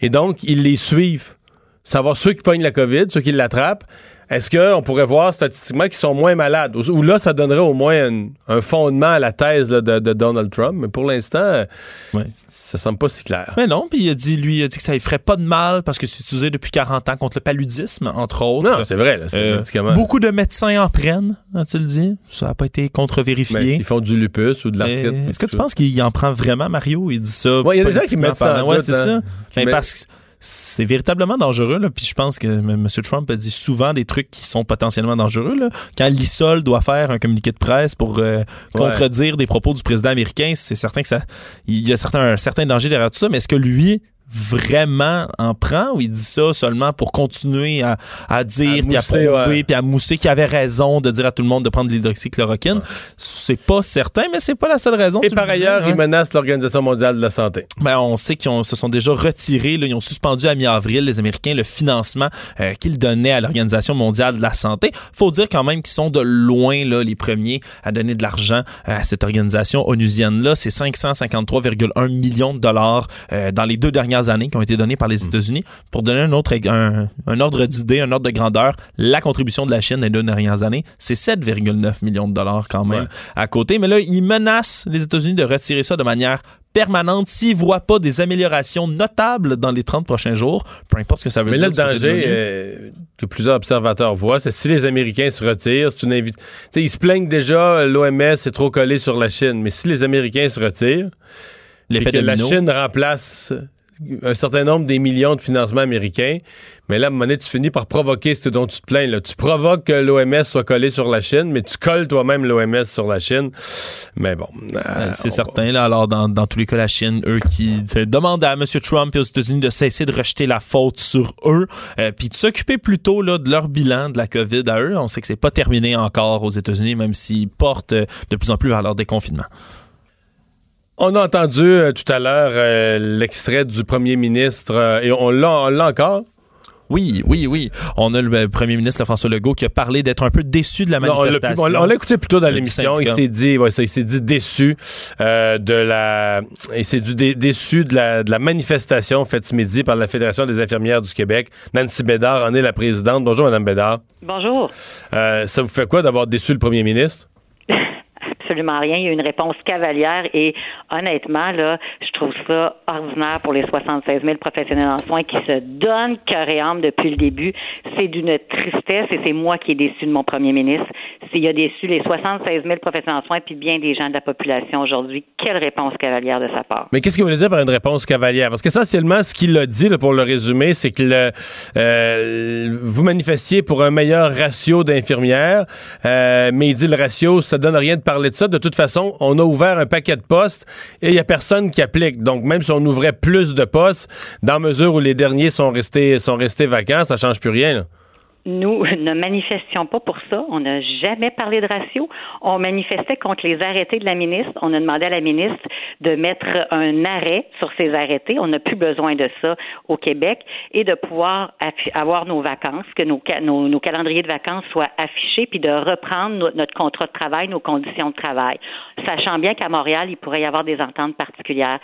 Et donc, ils les suivent. Savoir ceux qui pognent la COVID, ceux qui l'attrapent. Est-ce qu'on pourrait voir statistiquement qu'ils sont moins malades? Ou là, ça donnerait au moins un, un fondement à la thèse là, de, de Donald Trump. Mais pour l'instant, euh, ça semble pas si clair. Mais non, puis il a dit, lui, il a dit que ça ne ferait pas de mal parce que c'est utilisé depuis 40 ans contre le paludisme, entre autres. Non, c'est vrai, là, médicament. Beaucoup de médecins en prennent, a-t-il dit. Ça n'a pas été contre-vérifié. Ben, s'ils font du lupus ou de l'arthrite. Est-ce que tu penses qu'il en prend vraiment, Mario? Il dit ça. Ouais, il y a des gens qui mettent ça en. Ouais, c'est hein. ça? Qui Mais parce que c'est véritablement dangereux. Là. Puis je pense que M. Trump a dit souvent des trucs qui sont potentiellement dangereux. Là. Quand l'ISOL doit faire un communiqué de presse pour euh, contredire des propos du président américain, c'est certain que ça, il y a certain, un certain danger derrière tout ça. Mais est-ce que lui vraiment en prend ou il dit ça seulement pour continuer à, à dire, puis à prouver, puis à mousser qu'il avait raison de dire à tout le monde de prendre de l'hydroxychloroquine? C'est pas certain, mais c'est pas la seule raison. Et par ailleurs, il menace l'Organisation mondiale de la santé. Ben, on sait qu'ils se sont déjà retirés, là, ils ont suspendu à mi-avril, les Américains, le financement euh, qu'ils donnaient à l'Organisation mondiale de la santé. Faut dire quand même qu'ils sont de loin là, les premiers à donner de l'argent euh, à cette organisation onusienne-là. C'est 553,1 millions de dollars euh, dans les deux dernières années qui ont été données par les mm. États-Unis. Pour donner un autre un, ordre d'idée, un ordre de grandeur, la contribution de la Chine les deux dernières années, c'est 7,9 millions de dollars quand même à côté. Mais là, ils menacent les États-Unis de retirer ça de manière permanente s'ils ne voient pas des améliorations notables dans les 30 prochains jours, peu importe ce que ça veut dire. Mais là, le danger euh, que plusieurs observateurs voient, c'est si les Américains se retirent, c'est une invitation. Ils se plaignent déjà, l'OMS est trop collé sur la Chine, mais si les Américains se retirent, L'effet que la Chine remplace un certain nombre des millions de financements américains. Mais là, à un moment donné, tu finis par provoquer ce dont tu te plains. Là. Tu provoques que l'OMS soit collé sur la Chine, mais tu colles toi-même l'OMS sur la Chine. Mais bon. Euh, c'est certain. Là, alors, dans, tous les cas, la Chine, eux qui demandent à M. Trump et aux États-Unis de cesser de rejeter la faute sur eux, euh, puis de s'occuper plutôt là, de leur bilan de la COVID à eux. On sait que c'est pas terminé encore aux États-Unis, même s'ils portent euh, de plus en plus vers leur déconfinement. On a entendu euh, tout à l'heure euh, l'extrait du premier ministre euh, et on l'a encore? Oui, oui, oui. On a le premier ministre François Legault qui a parlé d'être un peu déçu de la manifestation. on l'a écouté plutôt dans l'émission. Il s'est dit, ouais, ça, il s'est dit déçu de la, il s'est dit déçu de la, de la manifestation faite ce midi par la Fédération des infirmières du Québec. Nancy Bédard en est la présidente. Bonjour, Madame Bédard. Bonjour. ça vous fait quoi d'avoir déçu le premier ministre? Absolument rien. Il y a une réponse cavalière et honnêtement, là, je trouve ça ordinaire pour les 76 000 professionnels en soins qui se donnent cœur et âme depuis le début. C'est d'une tristesse et c'est moi qui ai déçu de mon premier ministre. S'il a déçu les 76 000 professionnels en soins puis bien des gens de la population aujourd'hui, quelle réponse cavalière de sa part. Mais qu'est-ce qu'il voulait dire par une réponse cavalière? Parce qu'essentiellement, ce qu'il a dit, pour le résumer, c'est que euh, vous manifestiez pour un meilleur ratio d'infirmières, euh, mais il dit le ratio, ça donne rien de parler de De toute façon, on a ouvert un paquet de postes et il n'y a personne qui applique. Donc, même si on ouvrait plus de postes, dans mesure où les derniers sont restés, sont restés vacants, ça change plus rien nous ne manifestions pas pour ça. On n'a jamais parlé de ratio. On manifestait contre les arrêtés de la ministre. On a demandé à la ministre de mettre un arrêt sur ces arrêtés. On n'a plus besoin de ça au Québec et de pouvoir avoir nos vacances, que nos, nos, calendriers de vacances soient affichés, puis de reprendre notre contrat de travail, nos conditions de travail. Sachant bien qu'à Montréal, il pourrait y avoir des ententes particulières.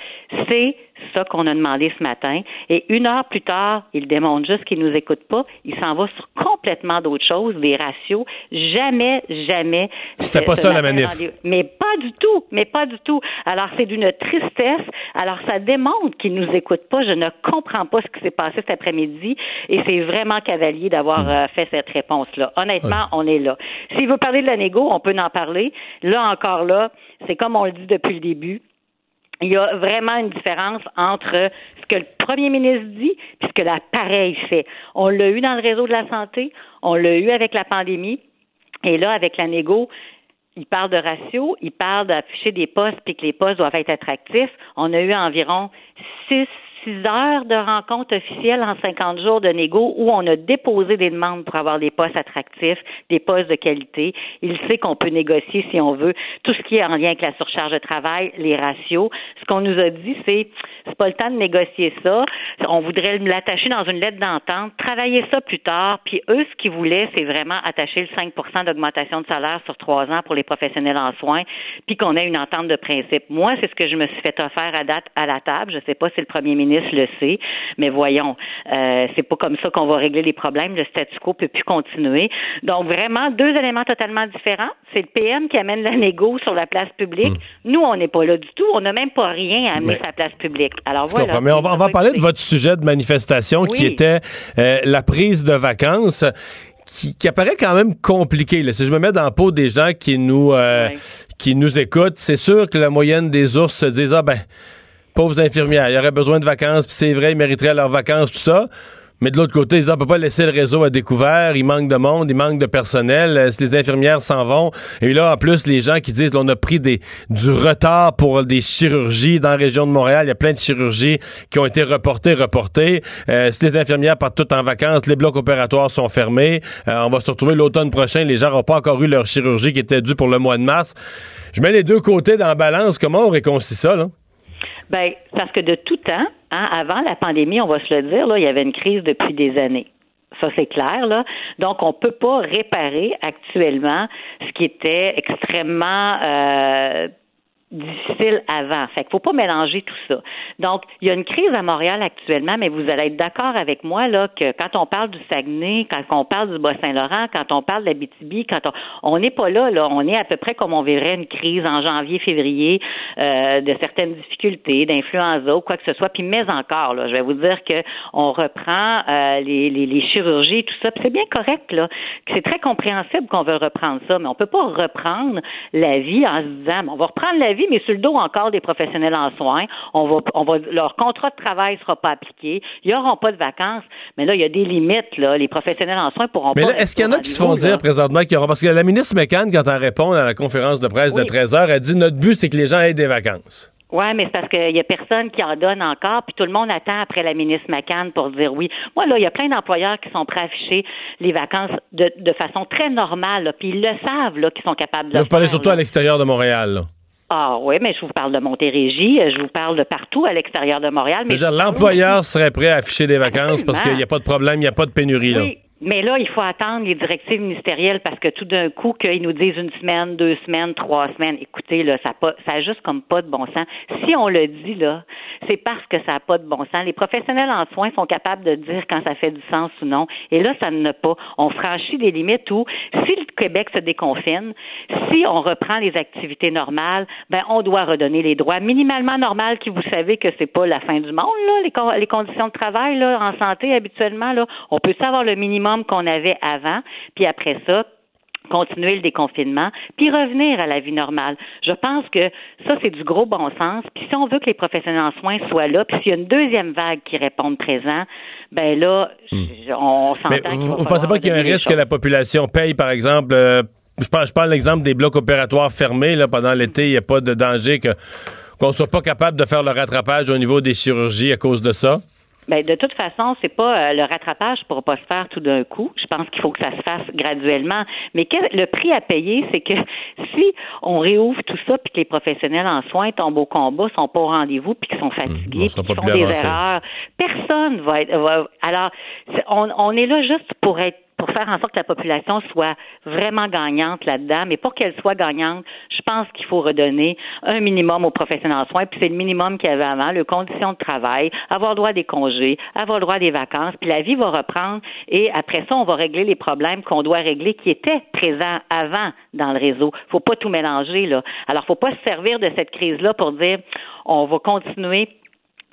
C'est ça qu'on a demandé ce matin. Et une heure plus tard, il démontre juste qu'il nous écoute pas. Il s'en va sur complètement d'autres choses, des ratios. Jamais, jamais. C'était pas ça la manif. Mais pas du tout. Mais pas du tout. Alors, c'est d'une tristesse. Alors, ça démontre qu'il nous écoute pas. Je ne comprends pas ce qui s'est passé cet après-midi. Et c'est vraiment cavalier d'avoir hmm. euh, fait cette réponse-là. Honnêtement, on est là. S'il veut parler de la négo, on peut en parler. Là encore là, c'est comme on le dit depuis le début il y a vraiment une différence entre ce que le premier ministre dit et ce que l'appareil fait. On l'a eu dans le réseau de la santé, on l'a eu avec la pandémie, et là, avec la négo, il parle de ratio, il parle d'afficher des postes puis que les postes doivent être attractifs. On a eu environ six six heures de rencontres officielles en 50 jours de négo où on a déposé des demandes pour avoir des postes attractifs, des postes de qualité. Il sait qu'on peut négocier si on veut tout ce qui est en lien avec la surcharge de travail, les ratios. Ce qu'on nous a dit, c'est c'est pas le temps de négocier ça. On voudrait l'attacher dans une lettre d'entente, travailler ça plus tard. Puis eux, ce qu'ils voulaient, c'est vraiment attacher le 5% d'augmentation de salaire sur trois ans pour les professionnels en soins, puis qu'on ait une entente de principe. Moi, c'est ce que je me suis fait offrir à date à la table. Je sais pas si le premier ministre le sait. Mais voyons, euh, c'est pas comme ça qu'on va régler les problèmes. Le statu quo peut plus continuer. Donc vraiment deux éléments totalement différents. C'est le PM qui amène la négo sur la place publique. Hmm. Nous, on n'est pas là du tout. On n'a même pas rien à amener sur la place publique. Alors voilà. Mais on va, parler de votre sujet de manifestation qui était euh, la prise de vacances. Qui, apparaît quand même compliqué. Si je me mets dans la peau des gens qui nous, euh, qui nous écoutent, c'est sûr que la moyenne des ours se disent Ah ben, pauvres infirmières, ils auraient besoin de vacances, puis c'est vrai, ils mériteraient leurs vacances, tout ça. Mais de l'autre côté, ils disent, on peut pas laisser le réseau à découvert, il manque de monde, il manque de personnel, euh, si les infirmières s'en vont. Et là, en plus, les gens qui disent, on a pris des, du retard pour des chirurgies dans la région de Montréal, il y a plein de chirurgies qui ont été reportées, reportées. Euh, si les infirmières partent toutes en vacances, les blocs opératoires sont fermés, euh, on va se retrouver l'automne prochain, les gens n'ont pas encore eu leur chirurgie qui était due pour le mois de mars. Je mets les deux côtés dans la balance, comment on réconcilie ça, là? Ben, parce que de tout temps, hein, avant la pandémie, on va se le dire, là, il y avait une crise depuis des années. Ça, c'est clair, là. Donc, on ne peut pas réparer actuellement ce qui était extrêmement euh, difficile avant. Fait qu'il faut pas mélanger tout ça. Donc, il y a une crise à Montréal actuellement, mais vous allez être d'accord avec moi là que quand on parle du Saguenay, quand on parle du Bas-Saint-Laurent, quand on parle de la BTB, quand on n'est pas là là, on est à peu près comme on verrait une crise en janvier, février euh, de certaines difficultés, d'influenza ou quoi que ce soit. Puis mais encore là, je vais vous dire que on reprend euh, les, les, les chirurgies, tout ça. C'est bien correct là. C'est très compréhensible qu'on veut reprendre ça, mais on peut pas reprendre la vie en se disant, on va reprendre la vie mais sur le dos encore des professionnels en soins. On va, on va, leur contrat de travail sera pas appliqué. Ils n'auront pas de vacances. Mais là, il y a des limites, là. Les professionnels en soins pourront mais pas. Mais est-ce qu'il y en a qui se font dire présentement qu'il y aura, parce que la ministre McCann, quand elle répond à la conférence de presse de 13 heures, elle dit notre but, c'est que les gens aient des vacances. Oui, mais c'est parce qu'il y a personne qui en donne encore, puis tout le monde attend après la ministre McCann pour dire oui. Moi, là, il y a plein d'employeurs qui sont prêts à afficher les vacances de, de façon très normale, là, puis ils le savent, là, qu'ils sont capables de là, le Vous parlez surtout là. à l'extérieur de Montréal, là. Ah oui, mais je vous parle de Montérégie, euh, je vous parle de partout à l'extérieur de Montréal. Mais L'employeur serait prêt à afficher des vacances parce qu'il n'y a pas de problème, il n'y a pas de pénurie, là. Mais là, il faut attendre les directives ministérielles parce que tout d'un coup, qu'ils nous disent une semaine, deux semaines, trois semaines, écoutez, là, ça a, pas, ça a juste comme pas de bon sens. Si on le dit, là, c'est parce que ça n'a pas de bon sens. Les professionnels en soins sont capables de dire quand ça fait du sens ou non. Et là, ça n'a pas. On franchit des limites où, si le Québec se déconfine, si on reprend les activités normales, ben, on doit redonner les droits minimalement normaux qui, vous savez que c'est pas la fin du monde, là, les, les conditions de travail, là, en santé, habituellement, là. On peut savoir le minimum qu'on avait avant, puis après ça, continuer le déconfinement, puis revenir à la vie normale. Je pense que ça, c'est du gros bon sens. Puis si on veut que les professionnels en soins soient là, puis s'il y a une deuxième vague qui répond présent, ben là, je- on s'entend vous ne pensez pas qu'il y a un risque que la population paye, par exemple, euh, je parle, je parle l'exemple des blocs opératoires fermés là, pendant l'été, il n'y a pas de danger que qu'on ne soit pas capable de faire le rattrapage au niveau des chirurgies à cause de ça? Ben, de toute façon, c'est pas euh, le rattrapage ne pourra pas se faire tout d'un coup. Je pense qu'il faut que ça se fasse graduellement. Mais quel- le prix à payer, c'est que si on réouvre tout ça, puis que les professionnels en soins tombent au combat, sont pas au rendez-vous, puis qu'ils sont fatigués, on sera puis pas qu'ils font des erreurs, personne va être. va- alors, on, on est là juste pour être pour faire en sorte que la population soit vraiment gagnante là-dedans, mais pour qu'elle soit gagnante, je pense qu'il faut redonner un minimum aux professionnels en soins, puis c'est le minimum qu'il y avait avant, les conditions de travail, avoir le droit des congés, avoir le droit des vacances, puis la vie va reprendre et après ça, on va régler les problèmes qu'on doit régler qui étaient présents avant dans le réseau. Faut pas tout mélanger là. Alors, faut pas se servir de cette crise-là pour dire on va continuer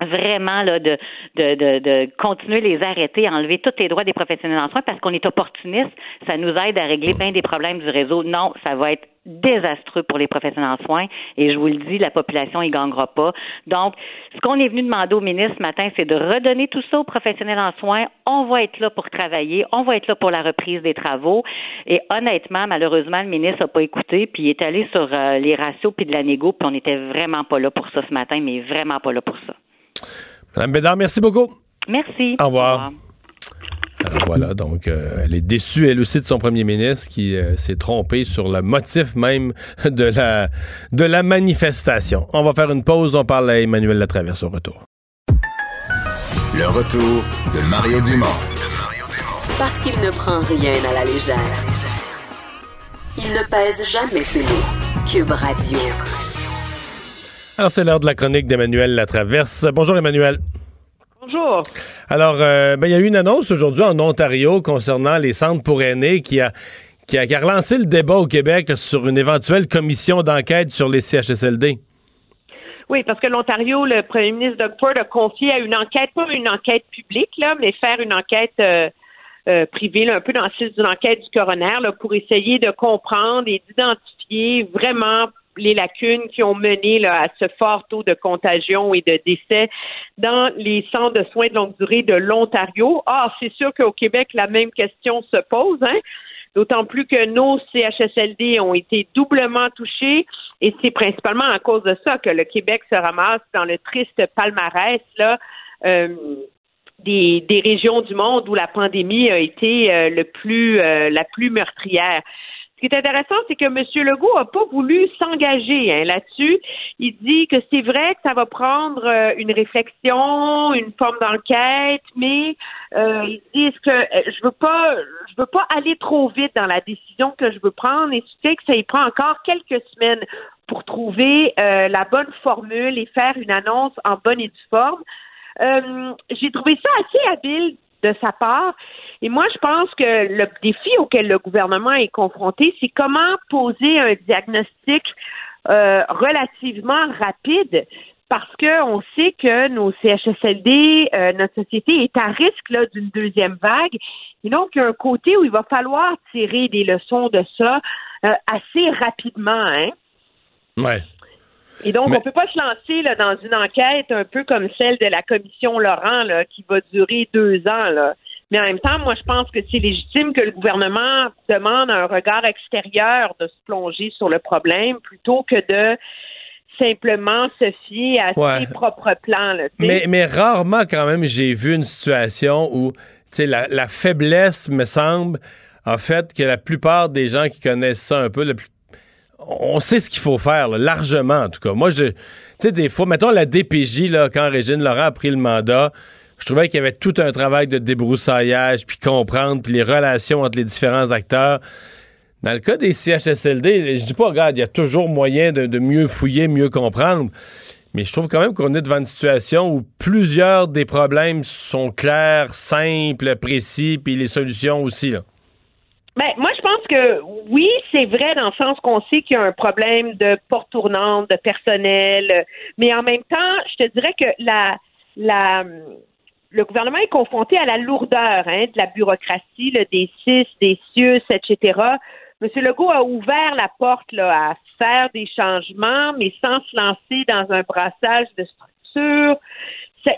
vraiment là, de, de, de, de continuer les arrêter, enlever tous les droits des professionnels en soins parce qu'on est opportuniste, ça nous aide à régler bien des problèmes du réseau. Non, ça va être désastreux pour les professionnels en soins et je vous le dis, la population y gagnera pas. Donc, ce qu'on est venu demander au ministre ce matin, c'est de redonner tout ça aux professionnels en soins. On va être là pour travailler, on va être là pour la reprise des travaux et honnêtement, malheureusement, le ministre n'a pas écouté puis il est allé sur euh, les ratios puis de la négo puis on n'était vraiment pas là pour ça ce matin, mais vraiment pas là pour ça. Madame Bédard, merci beaucoup. Merci. Au revoir. Alors voilà, donc euh, elle est déçue elle aussi de son premier ministre qui euh, s'est trompé sur le motif même de la, de la manifestation. On va faire une pause, on parle à Emmanuel Latraverse au retour. Le retour de Mario Dumont. Parce qu'il ne prend rien à la légère. Il ne pèse jamais ses mots. Cube Radio. Alors c'est l'heure de la chronique d'Emmanuel Latraverse. Bonjour Emmanuel. Bonjour. Alors, euh, ben, il y a eu une annonce aujourd'hui en Ontario concernant les centres pour aînés qui a, qui a, qui a relancé le débat au Québec sur une éventuelle commission d'enquête sur les CHSLD. Oui, parce que l'Ontario, le premier ministre Doug Ford a confié à une enquête, pas une enquête publique, là, mais faire une enquête euh, euh, privée, là, un peu dans le style d'une enquête du coroner, là, pour essayer de comprendre et d'identifier vraiment les lacunes qui ont mené à ce fort taux de contagion et de décès dans les centres de soins de longue durée de l'Ontario. Ah, c'est sûr qu'au Québec, la même question se pose, hein? D'autant plus que nos CHSLD ont été doublement touchés et c'est principalement à cause de ça que le Québec se ramasse dans le triste palmarès euh, des, des, régions du monde où la pandémie a été euh, le plus euh, la plus meurtrière. Ce qui est intéressant, c'est que M. Legault n'a pas voulu s'engager hein, là-dessus. Il dit que c'est vrai que ça va prendre euh, une réflexion, une forme d'enquête, mais euh, il dit que je veux pas, je veux pas aller trop vite dans la décision que je veux prendre. Et tu sais que ça y prend encore quelques semaines pour trouver la bonne formule et faire une annonce en bonne et due forme. Euh, j'ai trouvé ça assez habile de sa part. Et moi, je pense que le défi auquel le gouvernement est confronté, c'est comment poser un diagnostic euh, relativement rapide parce qu'on sait que nos CHSLD, euh, notre société est à risque d'une deuxième vague. Et donc, il y a un côté où il va falloir tirer des leçons de ça assez rapidement. Hein? Ouais. Et donc, on ne peut pas se lancer là, dans une enquête un peu comme celle de la commission Laurent là, qui va durer deux ans. Là. Mais en même temps, moi, je pense que c'est légitime que le gouvernement demande un regard extérieur de se plonger sur le problème plutôt que de simplement se fier à ses propres plans. Là, mais, mais rarement, quand même, j'ai vu une situation où la, la faiblesse, me semble, en fait, que la plupart des gens qui connaissent ça un peu, plus on sait ce qu'il faut faire, largement en tout cas. Moi, je, tu sais, des fois, mettons la DPJ, là, quand Régine Laurent a pris le mandat, je trouvais qu'il y avait tout un travail de débroussaillage, puis comprendre, les relations entre les différents acteurs. Dans le cas des CHSLD, je dis pas, regarde, il y a toujours moyen de, mieux fouiller, mieux comprendre. Mais je trouve quand même qu'on est devant une situation où plusieurs des problèmes sont clairs, simples, précis, puis les solutions aussi. Là. Ben, moi, que oui, c'est vrai dans le sens qu'on sait qu'il y a un problème de porte tournante, de personnel, mais en même temps, je te dirais que le gouvernement est confronté à la lourdeur hein, de la bureaucratie, le des CIS, des CIUS, etc. M. Legault a ouvert la porte là, à faire des changements, mais sans se lancer dans un brassage de structure.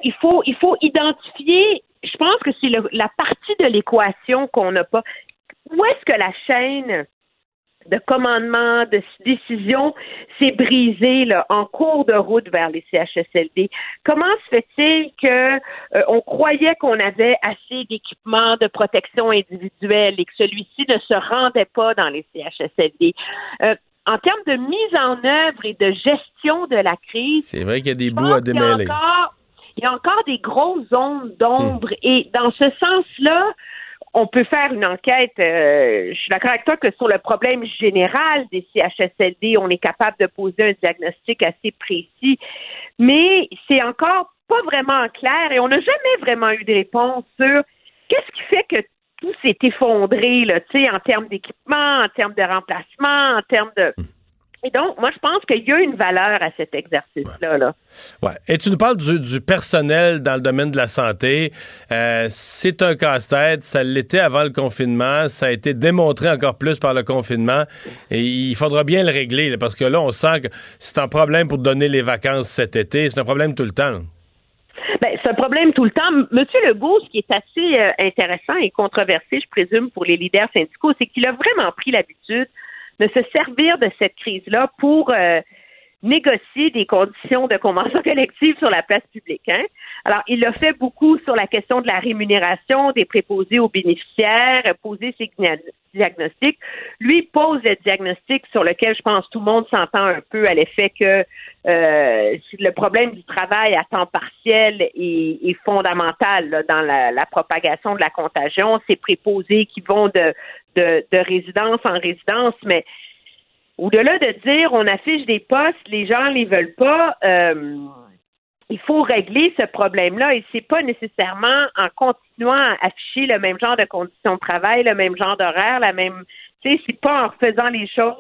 il faut identifier je pense que c'est la partie de l'équation qu'on n'a pas où est-ce que la chaîne de commandement, de décision s'est brisée là, en cours de route vers les CHSLD. Comment se fait-il que euh, on croyait qu'on avait assez d'équipements de protection individuelle et que celui-ci ne se rendait pas dans les CHSLD? Euh, en termes de mise en œuvre et de gestion de la crise, c'est vrai qu'il y a des bouts à démêler. Il y, a encore, des grosses zones d'ombre hmm. et dans ce sens-là, on peut faire une enquête. Euh, je suis d'accord avec toi que sur le problème général des CHSLD, on est capable de poser un diagnostic assez précis, mais c'est encore pas vraiment clair et on n'a jamais vraiment eu de réponse sur qu'est-ce qui fait que tout s'est effondré, là, en termes d'équipement, en termes de remplacement, en termes de et donc, moi, je pense qu'il y a une valeur à cet exercice-là. Là. Ouais. Et tu nous parles du, personnel dans le domaine de la santé. Euh, c'est un casse-tête. Ça l'était avant le confinement. Ça a été démontré encore plus par le confinement. Et il faudra bien le régler, parce que là, on sent que c'est un problème pour donner les vacances cet été. C'est un problème tout le temps. Ben, c'est un problème tout le temps. Monsieur Legault, ce qui est assez euh, intéressant et controversé, je présume, pour les leaders syndicaux, c'est qu'il a vraiment pris l'habitude de se servir de cette crise-là pour euh, négocier des conditions de convention collective sur la place publique. Hein? Alors, il a fait beaucoup sur la question de la rémunération des préposés aux bénéficiaires, poser ses diagnostics. Lui pose le diagnostic sur lequel je pense tout le monde s'entend un peu à l'effet que euh, le problème du travail à temps partiel est, fondamental dans la, la, propagation de la contagion. Ces préposés qui vont de, de, de résidence en résidence, mais au-delà de dire on affiche des postes, les gens les veulent pas, euh, il faut régler ce problème-là et c'est pas nécessairement en continuant à afficher le même genre de conditions de travail, le même genre d'horaire, la même, tu sais, c'est pas en faisant les choses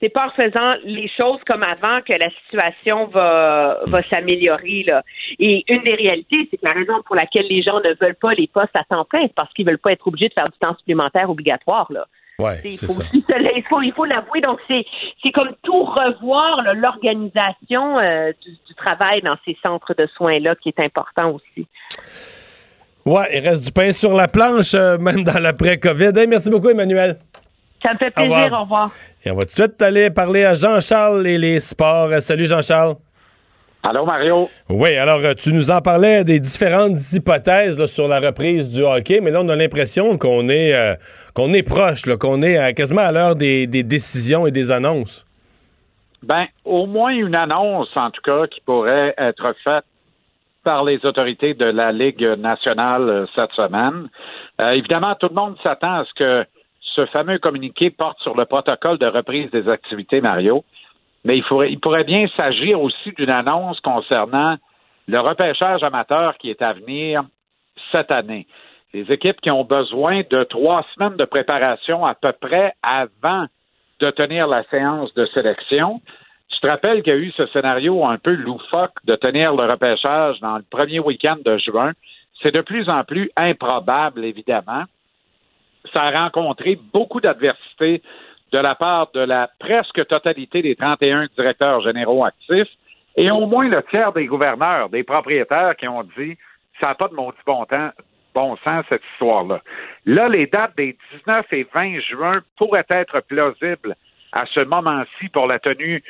c'est pas en faisant les choses comme avant que la situation va, va s'améliorer. Là. Et une des réalités, c'est que la raison pour laquelle les gens ne veulent pas les postes à temps plein, c'est parce qu'ils veulent pas être obligés de faire du temps supplémentaire obligatoire. Là. Ouais, Il c'est faut ça. aussi il faut il faut l'avouer. Donc c'est c'est comme tout revoir là, l'organisation euh, du, du travail dans ces centres de soins là qui est important aussi. Ouais, il reste du pain sur la planche, euh, même dans l'après-COVID. Hey, merci beaucoup, Emmanuel. Ça me fait Au revoir. plaisir. Au revoir. Et on va tout de suite aller parler à Jean-Charles et les sports. Salut, Jean-Charles. Allô, Mario? Oui, alors euh, tu nous en parlais des différentes hypothèses là, sur la reprise du hockey, mais là, on a l'impression qu'on est, euh, qu'on est proche, qu'on est quasiment à l'heure des, des décisions et des annonces. Ben, au moins une annonce, en tout cas, qui pourrait être faite par les autorités de la Ligue nationale euh, cette semaine. Euh, évidemment, tout le monde s'attend à ce que ce fameux communiqué porte sur le protocole de reprise des activités, Mario. Mais il, pourrait bien s'agir aussi d'une annonce concernant le repêchage amateur qui est à venir cette année. Les équipes qui ont besoin de trois semaines de préparation à peu près avant de tenir la séance de sélection. Tu te rappelles qu'il y a eu ce scénario un peu loufoque de tenir le repêchage dans le premier week-end de juin. C'est de plus en plus improbable, évidemment. Ça a rencontré beaucoup d'adversité de la part de la presque totalité des 31 directeurs généraux actifs et au moins le tiers des gouverneurs, des propriétaires qui ont dit ça n'a pas de maudit bon temps, bon sens cette histoire-là. Là, les dates des 19 et 20 juin pourraient être plausibles à ce moment-ci pour la tenue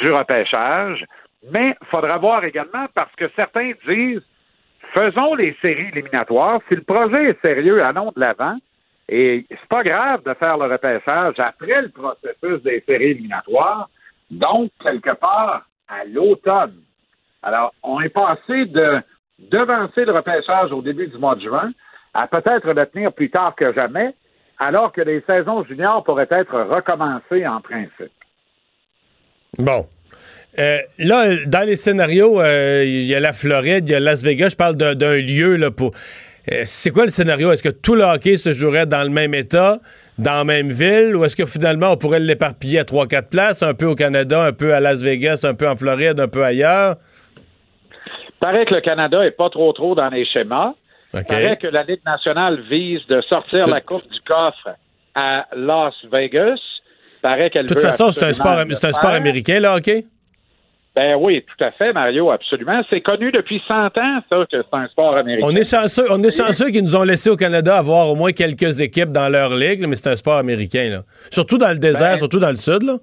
du repêchage, mais il faudra voir également parce que certains disent faisons les séries éliminatoires. Si le projet est sérieux, allons de l'avant. Et c'est pas grave de faire le repêchage après le processus des séries éliminatoires, donc quelque part à l'automne. Alors, on est passé de devancer le repêchage au début du mois de juin à peut-être le tenir plus tard que jamais, alors que les saisons juniors pourraient être recommencées en principe. Bon. Euh, là, dans les scénarios, euh, il y a la Floride, il y a Las Vegas. Je parle d'un d'un lieu là, pour. Euh, c'est quoi le scénario? Est-ce que tout le hockey se jouerait dans le même État, dans la même ville, ou est-ce que finalement on pourrait l'éparpiller à 3-4 places, un peu au Canada, un peu à Las Vegas, un peu en Floride, un peu ailleurs? paraît que le Canada est pas trop trop dans les schémas. OK. paraît que la Ligue nationale vise de sortir la coupe du coffre à Las Vegas. paraît qu'elle De toute veut façon, c'est un sport, c'est un sport américain, le hockey? Ben oui, tout à fait, Mario, absolument. C'est connu depuis 100 ans, ça, que c'est un sport américain. On est chanceux, on est chanceux qu'ils nous ont laissé au Canada avoir au moins quelques équipes dans leur ligue, là, mais c'est un sport américain. Là. Surtout dans le désert, Ben, surtout dans le sud. Là.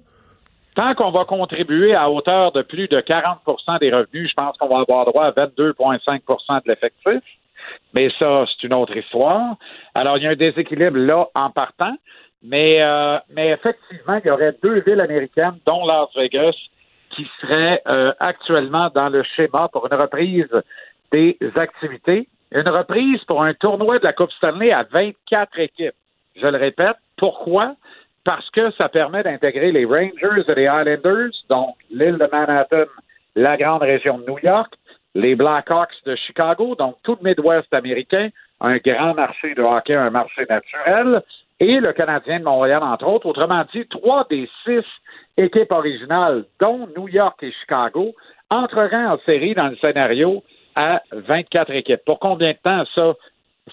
Tant qu'on va contribuer à hauteur de plus de 40% des revenus, je pense qu'on va avoir droit à 22,5% de l'effectif. Mais ça, c'est une autre histoire. Alors, il y a un déséquilibre là en partant. Mais, euh, mais effectivement, il y aurait deux villes américaines, dont Las Vegas, qui seraient euh, actuellement dans le schéma pour une reprise des activités. Une reprise pour un tournoi de la Coupe Stanley à 24 équipes. Je le répète. Pourquoi? Parce que ça permet d'intégrer les Rangers et les Islanders, donc l'île de Manhattan, la grande région de New York, les Blackhawks de Chicago, donc tout le Midwest américain, un grand marché de hockey, un marché naturel, et le Canadien de Montréal, entre autres. Autrement dit, trois des six équipes originales, dont New York et Chicago, entreraient en série dans le scénario à 24 équipes. Pour combien de temps ça,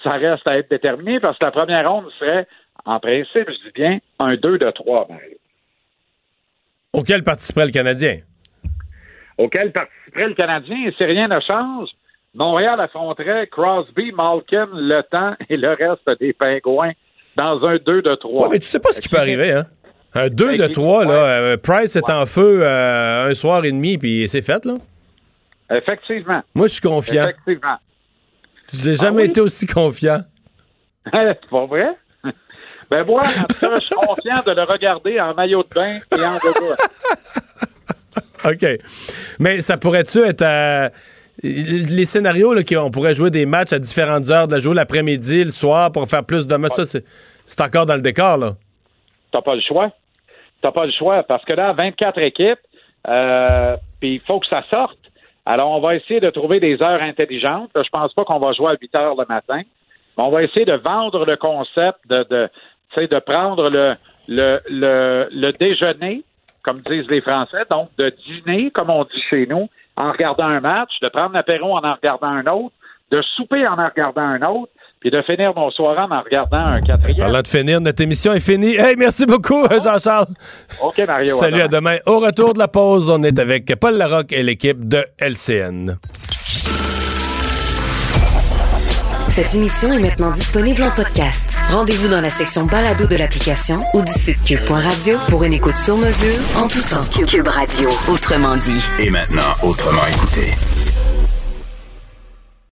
ça reste à être déterminé? Parce que la première ronde serait, en principe, je dis bien, un 2 de 3, Mario. Auquel participerait le Canadien? auquel participerait le Canadien. Et si rien ne change, Montréal affronterait Crosby, Malkin, Le Temps et le reste des Pingouins dans un 2 de 3. Ouais, mais tu sais pas ce qui peut arriver, hein? Un 2 de 3, là. euh, Price est en feu euh, un soir et demi, puis c'est fait, là. Effectivement. Moi, je suis confiant. Effectivement. J'ai jamais Ah oui? été aussi confiant. C'est pas vrai? Ben moi, je suis confiant de le regarder en maillot de bain et en debout. OK. Mais ça pourrait-tu être à... Les scénarios, là, qu'on pourrait jouer des matchs à différentes heures de la journée, l'après-midi, le soir, pour faire plus de matchs, ça, c'est- c'est encore dans le décor, là. T'as pas le choix. T'as pas le choix parce que là, 24 équipes, euh, puis il faut que ça sorte. Alors, on va essayer de trouver des heures intelligentes. Je pense pas qu'on va jouer à 8 heures le matin. Mais on va essayer de vendre le concept de, de, prendre le, le, le, le déjeuner, comme disent les Français, donc de dîner, comme on dit chez nous, en regardant un match, de prendre l'apéro en en regardant un autre, de souper en en regardant un autre, puis de finir mon soir en regardant un quatrième. Parlant de finir, notre émission est finie. Hey, merci beaucoup, Jean-Charles. OK, Mario. Salut, à demain. Au retour de la pause, on est avec Paul Larocque et l'équipe de LCN. Cette émission est maintenant disponible en podcast. Rendez-vous dans la section balado de l'application ou du site cube.radio pour une écoute sur mesure en tout temps. Cube Radio, autrement dit. Et maintenant, autrement écouté.